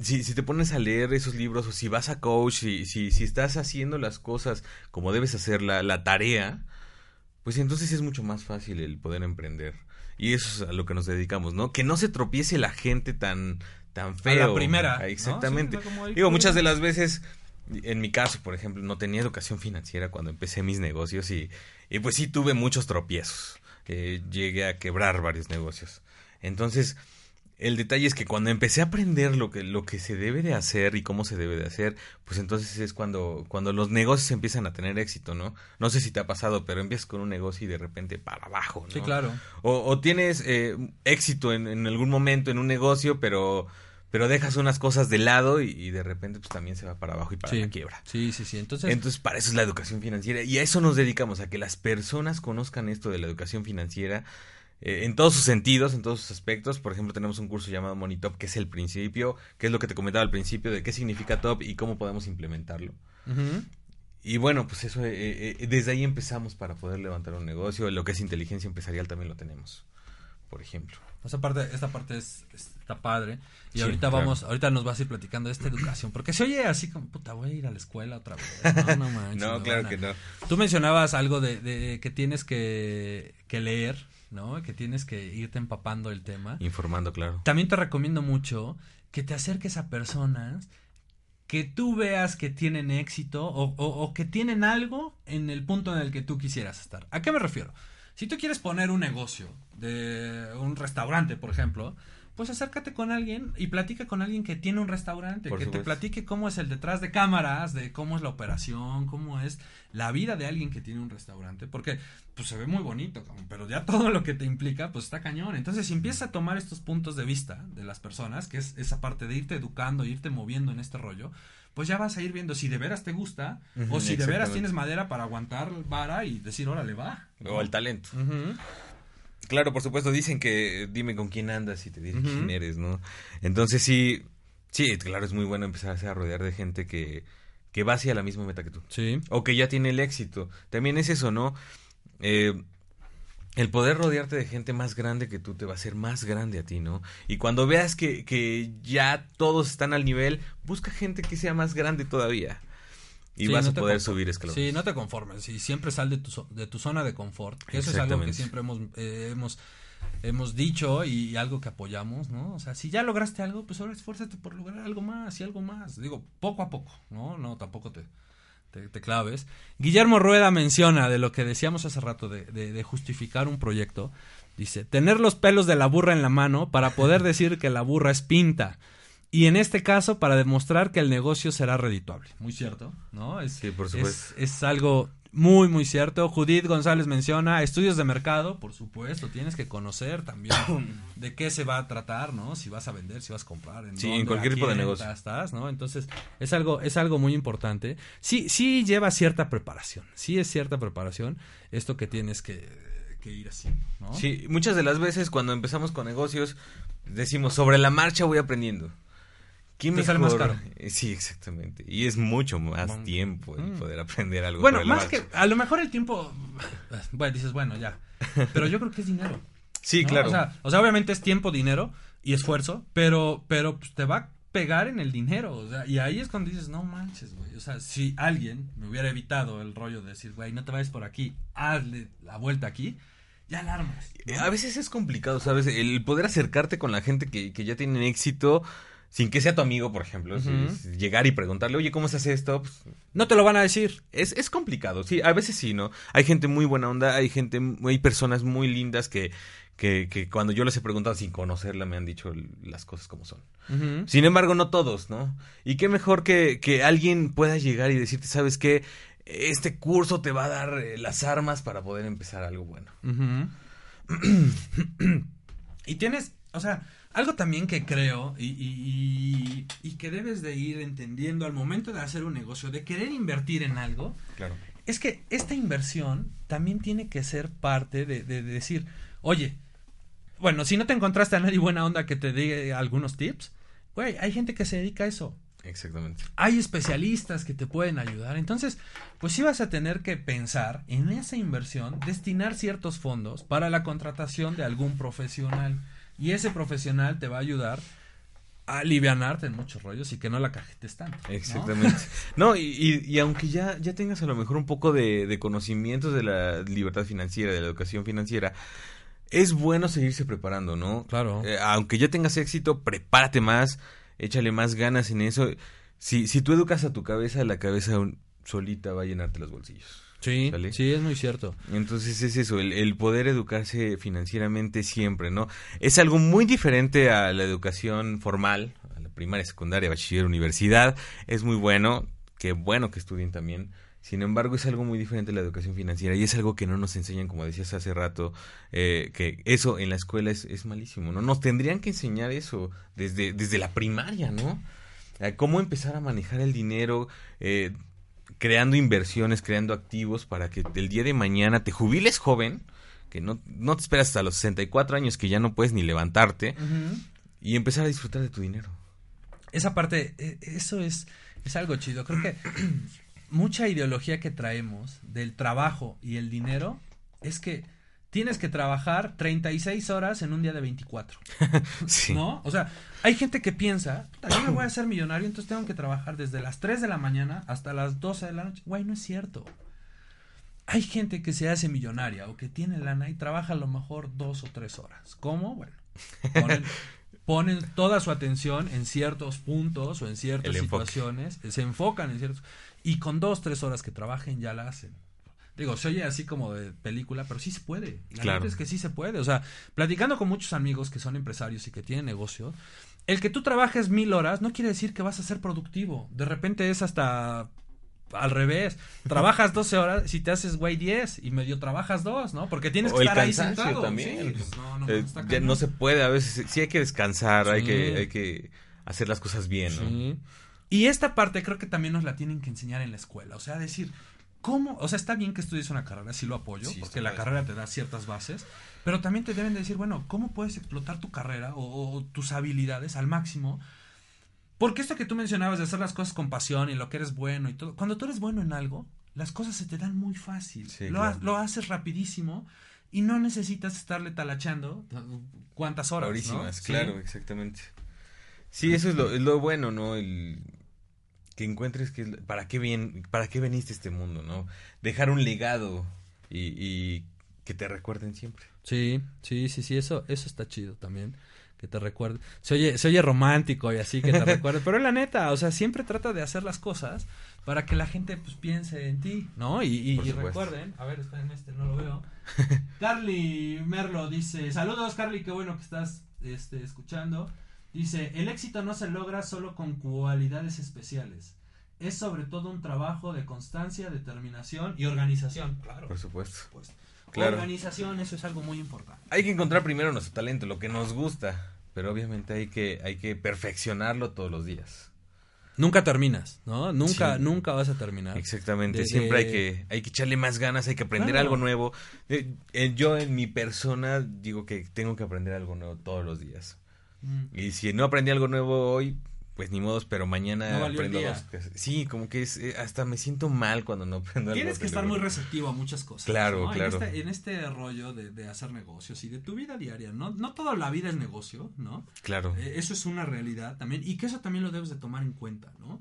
si, si te pones a leer esos libros o si vas a coach, si, si, si estás haciendo las cosas como debes hacer la, la tarea, pues entonces es mucho más fácil el poder emprender. Y eso es a lo que nos dedicamos, ¿no? Que no se tropiece la gente tan, tan feo. la primera, Ah, ¿no? Exactamente. Sí, Digo, muchas de las veces, en mi caso, por ejemplo, no tenía educación financiera cuando empecé mis negocios y, y pues sí tuve muchos tropiezos. Eh, llegué a quebrar varios negocios. Entonces, el detalle es que cuando empecé a aprender lo que, lo que se debe de hacer y cómo se debe de hacer, pues entonces es cuando, cuando los negocios empiezan a tener éxito, ¿no? No sé si te ha pasado, pero empiezas con un negocio y de repente para abajo, ¿no? Sí, claro. O, o tienes eh, éxito en, en algún momento en un negocio, pero, pero dejas unas cosas de lado y, y de repente pues también se va para abajo y para Sí. la quiebra. Sí, sí, sí. Entonces, Entonces, para eso es la educación financiera. Y a eso nos dedicamos, a que las personas conozcan esto de la educación financiera eh, en todos sus sentidos, en todos sus aspectos. Por ejemplo, tenemos un curso llamado Money Top, que es el principio, que es lo que te comentaba al principio, de qué significa Top y cómo podemos implementarlo. Y bueno, pues eso, eh, eh, desde ahí empezamos para poder levantar un negocio. Lo que es inteligencia empresarial también lo tenemos, por ejemplo. Esta parte, esta parte es, está padre. Y Sí, ahorita claro. vamos, ahorita nos vas a ir platicando de esta educación. Porque se oye así como, puta, voy a ir a la escuela otra vez. No, no *laughs* manches. no, claro que no. Tú mencionabas algo de, de que tienes que, que leer, ¿no? Que tienes que irte empapando el tema. Informando, claro. También te recomiendo mucho que te acerques a personas que tú veas que tienen éxito o, o- o que tienen algo en el punto en el que tú quisieras estar. ¿A qué me refiero? Si tú quieres poner un negocio de un restaurante, por ejemplo, pues acércate con alguien y platica con alguien que tiene un restaurante, Por que te platique cómo es el detrás de cámaras, de cómo es la operación, cómo es la vida de alguien que tiene un restaurante, porque pues se ve muy bonito, pero ya todo lo que te implica pues está cañón. Entonces, si empiezas a tomar estos puntos de vista de las personas, que es esa parte de irte educando, irte moviendo en este rollo, pues ya vas a ir viendo si de veras te gusta o si de veras tienes madera para aguantar vara y decir, órale, va. O el talento. Claro, por supuesto, dicen que dime con quién andas y te diré quién eres, ¿no? Entonces sí, sí, claro, es muy bueno empezarse a rodear de gente que, que va hacia la misma meta que tú. Sí. O que ya tiene el éxito. También es eso, ¿no? Eh, el poder rodearte de gente más grande que tú te va a hacer más grande a ti, ¿no? Y cuando veas que, que ya todos están al nivel, busca gente que sea más grande todavía. Y Sí, vas no a poder subir escalones. Sí, no te conformes y siempre sal de tu, de tu zona de confort. que Eso es algo que siempre hemos, eh, hemos, hemos dicho y algo que apoyamos, ¿no? O sea, si ya lograste algo, pues ahora esfuérzate por lograr algo más y algo más. Digo, poco a poco, ¿no? No, tampoco te, te, te claves. Guillermo Rueda menciona de lo que decíamos hace rato de, de, de justificar un proyecto. Dice, tener los pelos de la burra en la mano para poder *laughs* decir que la burra es pinta. Y en este caso, para demostrar que el negocio será redituable. Muy cierto, ¿no? Es, Sí, por es, supuesto. es algo Muy, muy cierto. Judith González menciona estudios de mercado, por supuesto, tienes que conocer también *coughs* de qué se va a tratar, ¿no? Si vas a vender, si vas a comprar, en Sí, dónde, en cualquier tipo de negocio. Estás, ¿no? Entonces, es algo, es algo muy importante. Sí, sí lleva cierta preparación, sí es cierta preparación esto que tienes que, que ir haciendo, ¿no? Sí, muchas de las veces cuando empezamos con negocios decimos sobre la marcha voy aprendiendo. ¿Qué Te sale más caro. Eh, Sí, exactamente. Y es mucho más tiempo el Mm. poder aprender algo. Bueno, más que, a lo mejor el tiempo, bueno, dices, bueno, ya, pero yo creo que es dinero. Sí, ¿no? claro. O sea, o sea, obviamente es tiempo, dinero y esfuerzo, pero, pero pues, te va a pegar en el dinero. O sea, y ahí es cuando dices, no manches, güey. O sea, si alguien me hubiera evitado el rollo de decir, güey, no te vayas por aquí, hazle la vuelta aquí, ya la armas. ¿no? Eh, A veces es complicado, ¿sabes? El poder acercarte con la gente que, que ya tienen éxito sin que sea tu amigo, por ejemplo. si llegar y preguntarle, oye, ¿cómo se hace esto? Pues, No te lo van a decir. es, es complicado, sí, a veces sí, ¿no? Hay gente muy buena onda, hay gente, hay personas muy lindas que, que, que cuando yo les he preguntado sin conocerla me han dicho las cosas como son. Sin embargo, no todos, ¿no? Y qué mejor que, que alguien pueda llegar y decirte, ¿sabes qué? Este curso te va a dar eh, las armas para poder empezar algo bueno. *clears throat* Y tienes, o sea, algo también que creo y, y- y- y que debes de ir entendiendo al momento de hacer un negocio, de querer invertir en algo, Claro. es que esta inversión también tiene que ser parte de, de- de decir, oye, bueno, si no te encontraste a nadie buena onda que te diga algunos tips, güey, hay gente que se dedica a eso. Exactamente. Hay especialistas que te pueden ayudar. Entonces, pues sí vas a tener que pensar en esa inversión, destinar ciertos fondos para la contratación de algún profesional. Y ese profesional te va a ayudar a alivianarte en muchos rollos y que no la cajetes tanto. ¿no? Exactamente. *laughs* No, y, y- y aunque ya, ya tengas a lo mejor un poco de, de conocimientos de la libertad financiera, de la educación financiera, es bueno seguirse preparando, ¿no? Claro. Eh, aunque ya tengas éxito, prepárate más, échale más ganas en eso. Si, si tú educas a tu cabeza, la cabeza solita va a llenarte los bolsillos. Sí, ¿Sale? sí, es muy cierto. Entonces es eso, el, el poder educarse financieramente siempre, ¿no? Es algo muy diferente a la educación formal, a la primaria, secundaria, bachiller, universidad. Es muy bueno, qué bueno que estudien también. Sin embargo, es algo muy diferente a la educación financiera y es algo que no nos enseñan, como decías hace rato, eh, que eso en la escuela es, es malísimo, ¿no? Nos tendrían que enseñar eso desde, desde la primaria, ¿no? Eh, cómo empezar a manejar el dinero, eh, creando inversiones, creando activos para que el día de mañana te jubiles joven, que no, no te esperas hasta los 64 años que ya no puedes ni levantarte y empezar a disfrutar de tu dinero. Esa parte, eh, eso es, es algo chido. Creo que *clears throat* mucha ideología que traemos del trabajo y el dinero es que tienes que trabajar 36 horas en un día de 24. *laughs* Sí. ¿No? O sea, hay gente que piensa, "Puta, yo me voy a hacer millonario, entonces tengo que trabajar desde las 3 de la mañana hasta las 12 de la noche. Güey, no es cierto. Hay gente que se hace millonaria o que tiene lana y trabaja a lo mejor dos o tres horas. ¿Cómo? Bueno, ponen, *laughs* ponen toda su atención en ciertos puntos o en ciertas situaciones, se enfocan en ciertos... Y con dos, tres horas que trabajen ya la hacen. Digo, se oye así como de película, pero sí se puede. La Claro. es que sí se puede. O sea, platicando con muchos amigos que son empresarios y que tienen negocio, el que tú trabajes mil horas no quiere decir que vas a ser productivo. De repente es hasta al revés. *laughs* Trabajas 12 horas y te haces güey 10 y medio trabajas dos, ¿no? Porque tienes O que el estar ahí cansancio sentado. también. Sí, pues, no, no, Eh, está ya no se puede, a veces sí hay que descansar, hay, que, hay que hacer las cosas bien, ¿no? Sí. Y esta parte creo que también nos la tienen que enseñar en la escuela. O sea, decir, ¿cómo? O sea, está bien que estudies una carrera, sí lo apoyo, Sí, porque la carrera te da ciertas bases, pero también te deben de decir, bueno, ¿cómo puedes explotar tu carrera o, o tus habilidades al máximo? Porque esto que tú mencionabas de hacer las cosas con pasión y lo que eres bueno y todo, cuando tú eres bueno en algo, las cosas se te dan muy fácil. Sí, lo, claro. ha- lo haces rapidísimo y no necesitas estarle talachando cuántas horas. ¿no? Horísimas, Sí. claro, exactamente. Sí, eso es lo, es lo bueno, ¿no? El que encuentres que para qué bien, para qué veniste a este mundo, ¿no? Dejar un legado y, y que te recuerden siempre. Sí, sí, sí, sí, eso, eso está chido también. Que te recuerde. Se oye, se oye romántico y así que te *laughs* recuerde. Pero la neta, o sea, siempre trata de hacer las cosas para que la gente pues piense en ti, ¿no? Y, y- recuerden, a ver, está en este, no lo veo. *laughs* Carly Merlo dice, saludos Carly, qué bueno que estás este, escuchando. Dice, el éxito no se logra solo con cualidades especiales. es sobre todo un trabajo de constancia, determinación y organización. Claro. Por supuesto. Pues, Claro. Organización, eso es algo muy importante. Hay que encontrar primero nuestro talento, lo que nos gusta, pero obviamente hay que, hay que perfeccionarlo todos los días. Nunca terminas, ¿no? Nunca, Sí. nunca vas a terminar. Exactamente, De- siempre de- hay que, hay que echarle más ganas, hay que aprender Claro. algo nuevo. Eh, eh, yo en mi persona digo que tengo que aprender algo nuevo todos los días. Mm. Y si no aprendí algo nuevo hoy, pues ni modos, pero mañana No aprendo dos. Sí, como que es, eh, hasta me siento mal cuando no aprendo algo. Tienes que estar muy receptivo a muchas cosas. Claro, ¿no? claro. En este, en este rollo de, de hacer negocios y de tu vida diaria, ¿no? No toda la vida es negocio, ¿no? Claro. Eh, Eso es una realidad también y que eso también lo debes de tomar en cuenta, ¿no?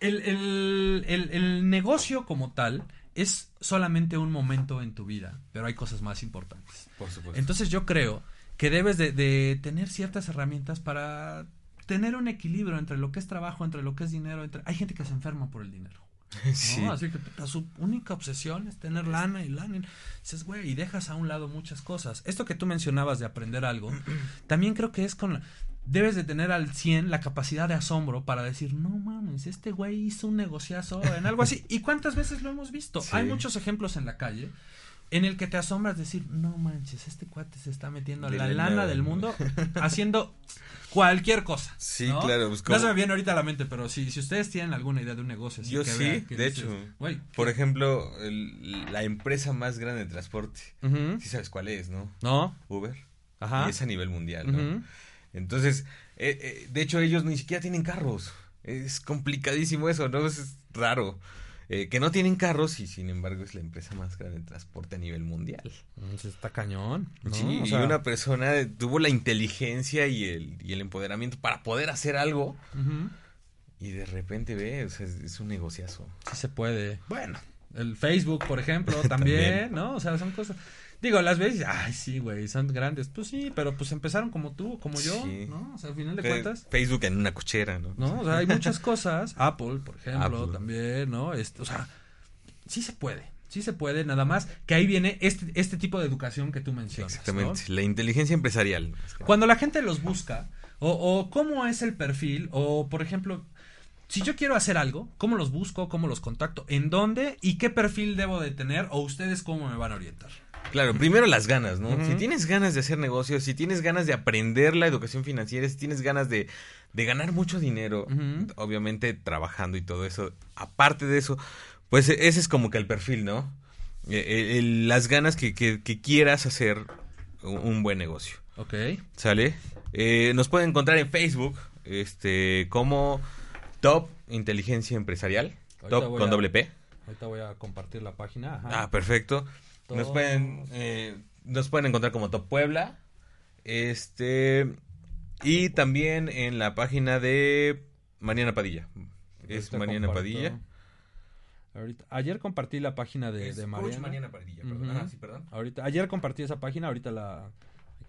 El, el- el- el negocio como tal es solamente un momento en tu vida, pero hay cosas más importantes. Por supuesto. Entonces yo creo que debes de, de tener ciertas herramientas para tener un equilibrio entre lo que es trabajo, entre lo que es dinero, entre... Hay gente que se enferma por el dinero. *laughs* Así que su única obsesión es tener lana y lana. Y dices, güey, y dejas a un lado muchas cosas. Esto que tú mencionabas de aprender algo, *clears throat* también creo que es con... la- Debes de tener al 100 la capacidad de asombro para decir, no mames, este güey hizo un negociazo en algo así. *laughs* ¿Y cuántas veces lo hemos visto? Sí. Hay muchos ejemplos en la calle en el que te asombras decir, no manches, este cuate se está metiendo De la la lana nada, del mundo *laughs* haciendo cualquier cosa. Sí, ¿no? claro, pues, No se me viene ahorita a la mente, pero si, si ustedes tienen alguna idea de un negocio, así Yo que sí, vean, de dices, hecho. "Güey, Por ejemplo, el- la empresa más grande de transporte. Ujú. Sí sabes cuál es, ¿no? ¿No? Uber. Ajá. Y es a nivel mundial, ¿no? Entonces, eh, eh, de hecho, ellos ni siquiera tienen carros. Es complicadísimo eso, ¿no? Es raro. Eh, que no tienen carros y sin embargo es la empresa más grande de transporte a nivel mundial. Entonces está cañón. ¿no? Sí, O sea, y una persona tuvo la inteligencia y el, y el empoderamiento para poder hacer algo y de repente ve, o sea, es, es un negociazo. Sí se puede. Bueno, el Facebook, por ejemplo, *laughs* también, También. ¿no? O sea, son cosas... Digo, las veces, ay, sí, güey, son grandes. Pues sí, pero pues empezaron como tú, como yo, Sí. ¿no? O sea, al final de Fe- cuentas... Facebook en una cochera, ¿no? ¿no? O sea, hay muchas cosas. *laughs* Apple, por ejemplo, Apple. también, ¿no? Este, o sea, sí se puede. Sí se puede, nada más que ahí viene este, este tipo de educación que tú mencionas. ¿no? Exactamente, la inteligencia empresarial. Cuando la gente los busca, o, o cómo es el perfil, o por ejemplo, si yo quiero hacer algo, ¿cómo los busco? ¿Cómo los contacto? ¿En dónde? ¿Y qué perfil debo de tener? ¿O ustedes cómo me van a orientar? Claro, primero las ganas, ¿no? Si tienes ganas de hacer negocios, si tienes ganas de aprender la educación financiera, si tienes ganas de, de ganar mucho dinero, obviamente trabajando y todo eso, aparte de eso, pues e- ese es como que el perfil, ¿no? Eh, el- las ganas que, que- que quieras hacer un, buen negocio, Ok. ¿sale? Eh, nos pueden encontrar en Facebook, este, como Top Inteligencia Empresarial, Ahorita Top con a- doble P. Ahorita voy a compartir la página. Ajá. Ah, perfecto. Nos pueden, eh, nos pueden encontrar como Top Puebla. Este. Y también en la página de Mariana Padilla. Es Ahorita Mariana comparto. Padilla. Ahorita, ayer compartí la página de, Es de Coach Mariana. Mariana Padilla, perdón. Sí, perdón. Ahorita, ayer compartí esa página, ahorita la... A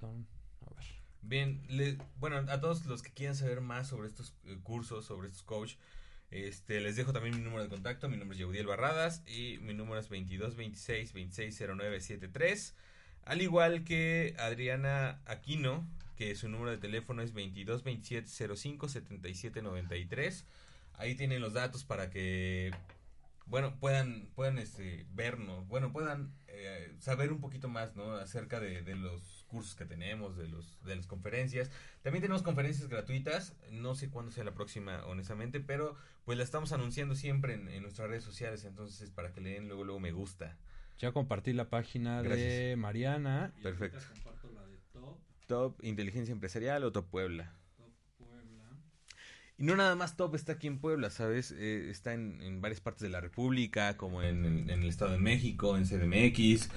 ver. Bien, le- bueno, a todos los que quieran saber más sobre estos eh, cursos, sobre estos coach, este, les dejo también mi número de contacto. Mi nombre es Yeudiel Barradas y mi número es 22 26 26 09 73. Al igual que Adriana Aquino, que su número de teléfono es 22 27 05 77 93. Ahí tienen los datos para que, bueno, puedan, puedan este, vernos, bueno, puedan eh, saber un poquito más, ¿no? Acerca de los cursos que tenemos, de los de las conferencias. También tenemos conferencias gratuitas, no sé cuándo sea la próxima, honestamente, pero pues la estamos anunciando siempre en, en nuestras redes sociales, entonces para que le den luego, luego me gusta. Ya compartí la página de. Mariana. Y Perfecto. ahorita comparto la de Top, Top Inteligencia Empresarial o Top Puebla. Top Puebla. Y no nada más Top está aquí en Puebla, ¿sabes? Eh, está en, en varias partes de la República, como en, en- en el Estado de México, en CDMX,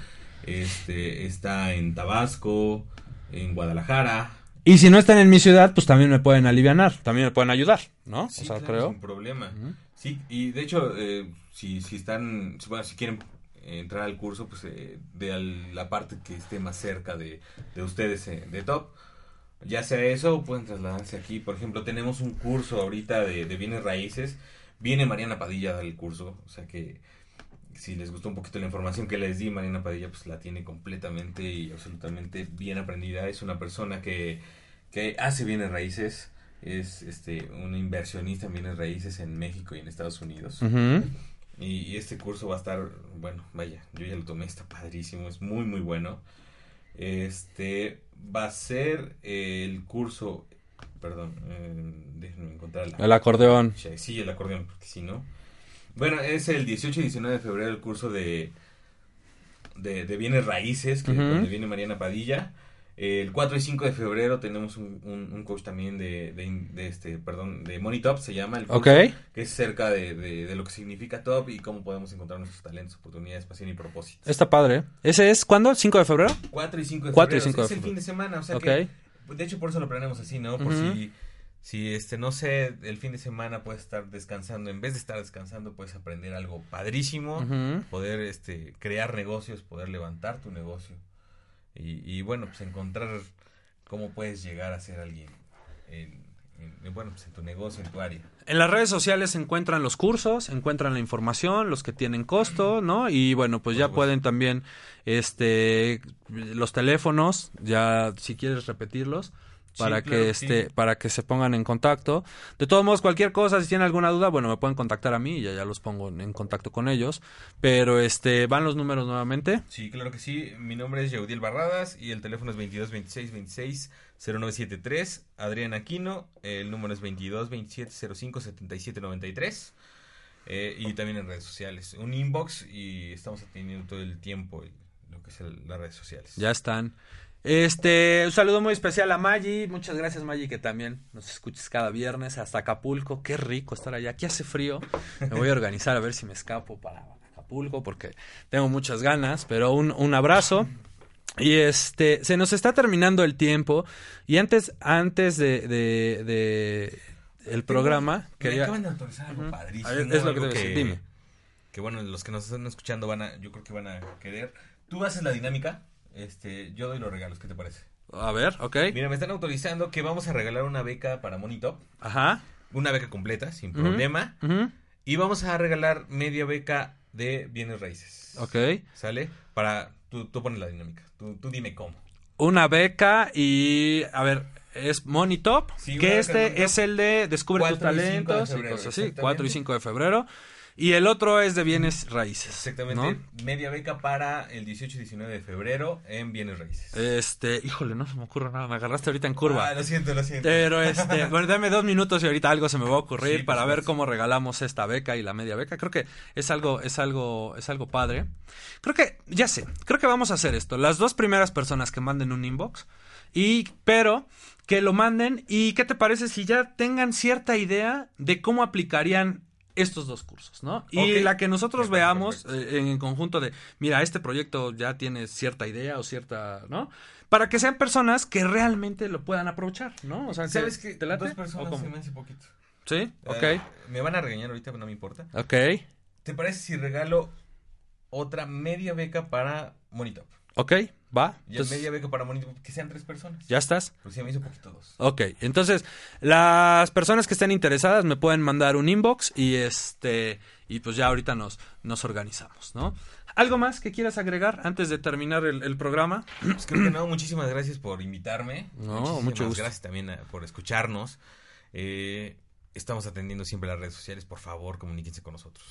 este, está en Tabasco, en Guadalajara. Y si no están en mi ciudad, pues también me pueden alivianar, también me pueden ayudar, ¿no? Sí, o sea, claro, creo. Sin problema. Ujú. Sí, y de hecho, eh, si, si están, bueno, si quieren entrar al curso, pues eh, de al- la parte que esté más cerca de, de ustedes eh, de Top, ya sea eso, pueden trasladarse aquí. Por ejemplo, tenemos un curso ahorita de, de bienes raíces. Viene Mariana Padilla a dar el curso, o sea que si les gustó un poquito la información que les di, Mariana Padilla pues la tiene completamente y absolutamente bien aprendida. Es una persona que, que hace bienes raíces, es este un inversionista en bienes raíces en México y en Estados Unidos. Y, y este curso va a estar, bueno, vaya, yo ya lo tomé, está padrísimo, es muy, muy bueno. Este va a ser el curso, perdón, eh, déjenme encontrar la- El acordeón. Sí, el acordeón, porque si no. Bueno, es el 18 y 19 de febrero el curso de, de, de bienes raíces, que donde viene Mariana Padilla. El 4 y 5 de febrero tenemos un, un, un coach también de, de, de este, perdón, de Money Top, se llama el curso, Ok. que es cerca de, de, lo que significa Top y cómo podemos encontrar nuestros talentos, oportunidades, pasión y propósitos. Está padre. ¿Ese es cuándo? ¿5 de febrero? 4 y 5 de 4 y febrero, 5 de es el febrero. fin de semana, o sea que de hecho, por eso lo planeamos así, ¿no? Por si, si, este, no sé, el fin de semana puedes estar descansando. En vez de estar descansando, puedes aprender algo padrísimo. Poder, este, crear negocios, poder levantar tu negocio. Y, y, bueno, pues encontrar cómo puedes llegar a ser alguien en, en- bueno, pues en tu negocio, en tu área. En las redes sociales se encuentran los cursos, encuentran la información, los que tienen costo, *clears throat* ¿no? Y bueno, pues ya pueden también, este, los teléfonos, ya si quieres repetirlos, Sí, para claro, que sí. este, para que se pongan en contacto. De todos modos, cualquier cosa, si tienen alguna duda, bueno, me pueden contactar a mí y ya, ya los pongo en, en contacto con ellos. Pero este, van los números nuevamente. Sí, claro que sí. Mi nombre es Yaudiel Barradas y el teléfono es 22 26 26 0973. Adrián Aquino, el número es 22 27 05 77 93. Eh, y también en redes sociales. Un inbox y estamos atendiendo todo el tiempo lo que es el- las redes sociales. Ya están. Este, un saludo muy especial a Maggi. Muchas gracias, Maggi, que también nos escuches cada viernes hasta Acapulco. Qué rico estar allá. Aquí hace frío. Me voy a organizar a ver si me escapo para Acapulco porque tengo muchas ganas. Pero un, un abrazo. Y este, se nos está terminando el tiempo. Y antes, antes de, de, de el programa, Me quería. acaban de autorizar algo padrísimo. Ver, es lo que debe ser, dime. Que bueno, los que nos están escuchando van a, yo creo que van a querer. Tú haces la dinámica, este, yo doy los regalos, ¿qué te parece? A ver, ok. Mira, me están autorizando que vamos a regalar una beca para Monitop. Ajá. Una beca completa, sin problema. ujú, Y vamos a regalar media beca de bienes raíces. Ok. ¿Sale? Para. Tú, tú pones la dinámica. Tú, tú dime cómo. una beca y a ver es Money Top Sí, que este es el de descubre tus 4 y 5 de talentos y febrero, cosas así exactamente. 4 y 5 de febrero y el otro es de bienes raíces Exactamente. ¿no? Media beca para el 18 y 19 de febrero en bienes raíces. este híjole no se me ocurre nada me agarraste ahorita en curva Ah, lo siento, lo siento. pero este *laughs* bueno dame dos minutos y ahorita algo se me va a ocurrir Sí, para ver cómo regalamos esta beca y la media beca creo que es algo es algo es algo padre creo que ya sé creo que vamos a hacer esto las dos primeras personas que manden un inbox y pero que lo manden y qué te parece si ya tengan cierta idea de cómo aplicarían estos dos cursos, ¿no? Y Ok. la que nosotros veamos eh, en conjunto de, mira, este proyecto ya tiene cierta idea o cierta, ¿no? Para que sean personas que realmente lo puedan aprovechar, ¿no? O sea, que- ¿Sabes qué? ¿te late? Dos ¿O personas se me hace poquito. ¿Sí? Ok. Eh, me van a regañar ahorita, pero no me importa. Ok. ¿Te parece si regalo otra media beca para Monitop? Ok. Va. Ya Entonces, media beca para Monitop, que sean tres personas. ¿Ya estás? Pues sí, me hizo poquito dos. Ok, entonces las personas que estén interesadas me pueden mandar un inbox y este y pues ya ahorita nos nos organizamos, ¿no? ¿Algo más que quieras agregar antes de terminar el, el programa? Pues creo que no, muchísimas gracias por invitarme. No, Muchísimas mucho gusto. Gracias también a- por escucharnos. Eh, estamos atendiendo siempre las redes sociales. Por favor, comuníquense con nosotros.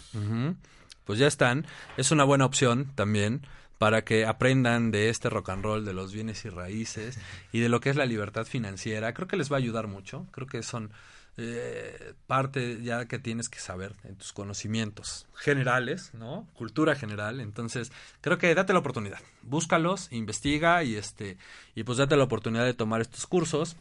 Pues ya están. Es una buena opción también para que aprendan de este rock and roll, de los bienes y raíces y de lo que es la libertad financiera. Creo que les va a ayudar mucho. Creo que son eh, parte ya que tienes que saber en tus conocimientos generales, ¿no? Cultura general. Entonces, creo que date la oportunidad. Búscalos, investiga y este y pues date la oportunidad de tomar estos cursos.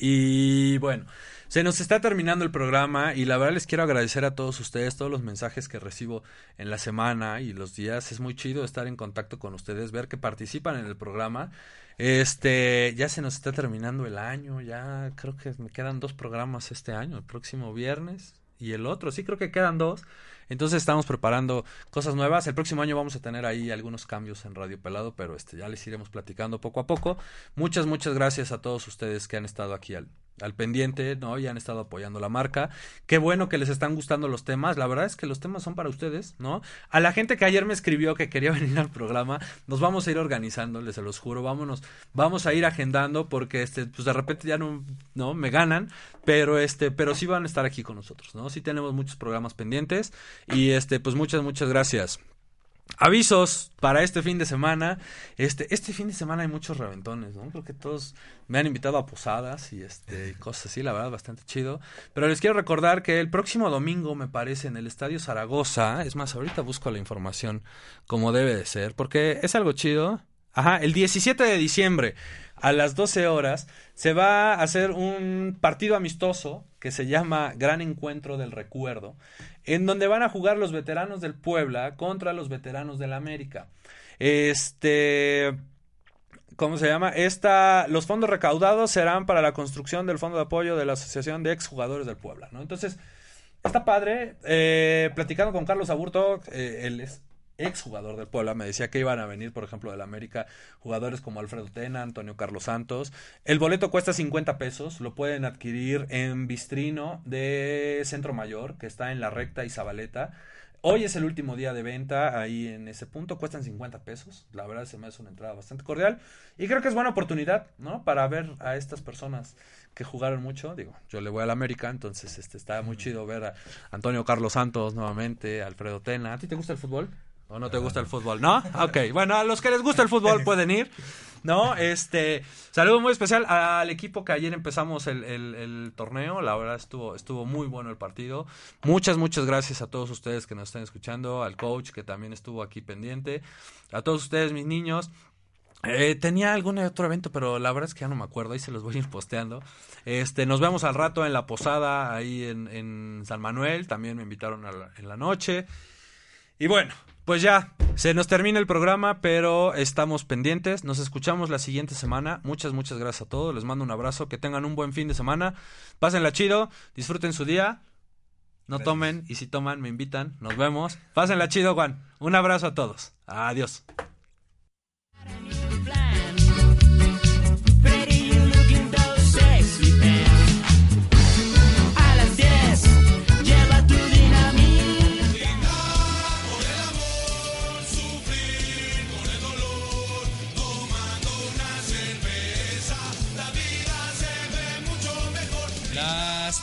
Y bueno, se nos está terminando el programa y la verdad les quiero agradecer a todos ustedes, todos los mensajes que recibo en la semana y los días. Es muy chido estar en contacto con ustedes, ver que participan en el programa. Este, ya se nos está terminando el año, ya creo que me quedan dos programas este año, el próximo viernes y el otro, sí creo que quedan dos. Entonces estamos preparando cosas nuevas. El próximo año vamos a tener ahí algunos cambios en Radio Pelado, pero este ya les iremos platicando poco a poco. Muchas, muchas gracias a todos ustedes que han estado aquí al, al pendiente, ¿no? Y han estado apoyando la marca. Qué bueno que les están gustando los temas. La verdad es que los temas son para ustedes, ¿no? A la gente que ayer me escribió que quería *laughs* venir al programa, nos vamos a ir organizando, les se los juro. Vámonos, vamos a ir agendando porque este, pues de repente ya no, no me ganan, pero este, pero sí van a estar aquí con nosotros, ¿no? Sí tenemos muchos programas pendientes y este, pues muchas, muchas gracias. Avisos para este fin de semana. Este, este fin de semana hay muchos reventones, ¿no? Creo que todos me han invitado a posadas y este cosas así, la verdad, bastante chido. Pero les quiero recordar que el próximo domingo, me parece, en el Estadio Zaragoza, es más, ahorita busco la información como debe de ser, porque es algo chido. Ajá, el 17 de diciembre a las 12 horas se va a hacer un partido amistoso que se llama Gran Encuentro del Recuerdo, en donde van a jugar los veteranos del Puebla contra los veteranos del América. Este ¿Cómo se llama? Esta, los fondos recaudados serán para la construcción del fondo de apoyo de la Asociación de Exjugadores del Puebla, ¿no? Entonces, está padre. Eh, platicando con Carlos Aburto, eh, él es exjugador del Puebla, me decía que iban a venir, por ejemplo, del América, jugadores como Alfredo Tena, Antonio Carlos Santos. El boleto cuesta 50 pesos, lo pueden adquirir en Bistrino de Centro Mayor, que está en la recta y Zabaleta. Hoy es el último día de venta ahí en ese punto, cuestan 50 pesos. La verdad se me hace una entrada bastante cordial y creo que es buena oportunidad, ¿no? Para ver a estas personas que jugaron mucho. Digo, yo le voy al América, entonces este está muy chido ver a Antonio Carlos Santos nuevamente, Alfredo Tena. ¿A ti te gusta el fútbol? ¿O no te gusta el fútbol? ¿No? Ok, bueno, a los que les gusta el fútbol pueden ir. ¿No? Este, saludo muy especial al equipo que ayer empezamos el, torneo. La verdad estuvo, estuvo muy bueno el partido. Muchas, muchas gracias a todos ustedes que nos están escuchando, al coach que también estuvo aquí pendiente, a todos ustedes, mis niños. Eh, tenía algún otro evento, pero la verdad es que ya no me acuerdo, ahí se los voy a ir posteando. Este, nos vemos al rato en la posada ahí en, San Manuel, también me invitaron en la noche. Y bueno, pues ya, se nos termina el programa, pero estamos pendientes. Nos escuchamos la siguiente semana. Muchas, muchas gracias a todos. Les mando un abrazo. Que tengan un buen fin de semana. Pásenla chido. Disfruten su día. No gracias. tomen y si toman me invitan. Nos vemos. Pásenla chido, Juan. Un abrazo a todos. Adiós.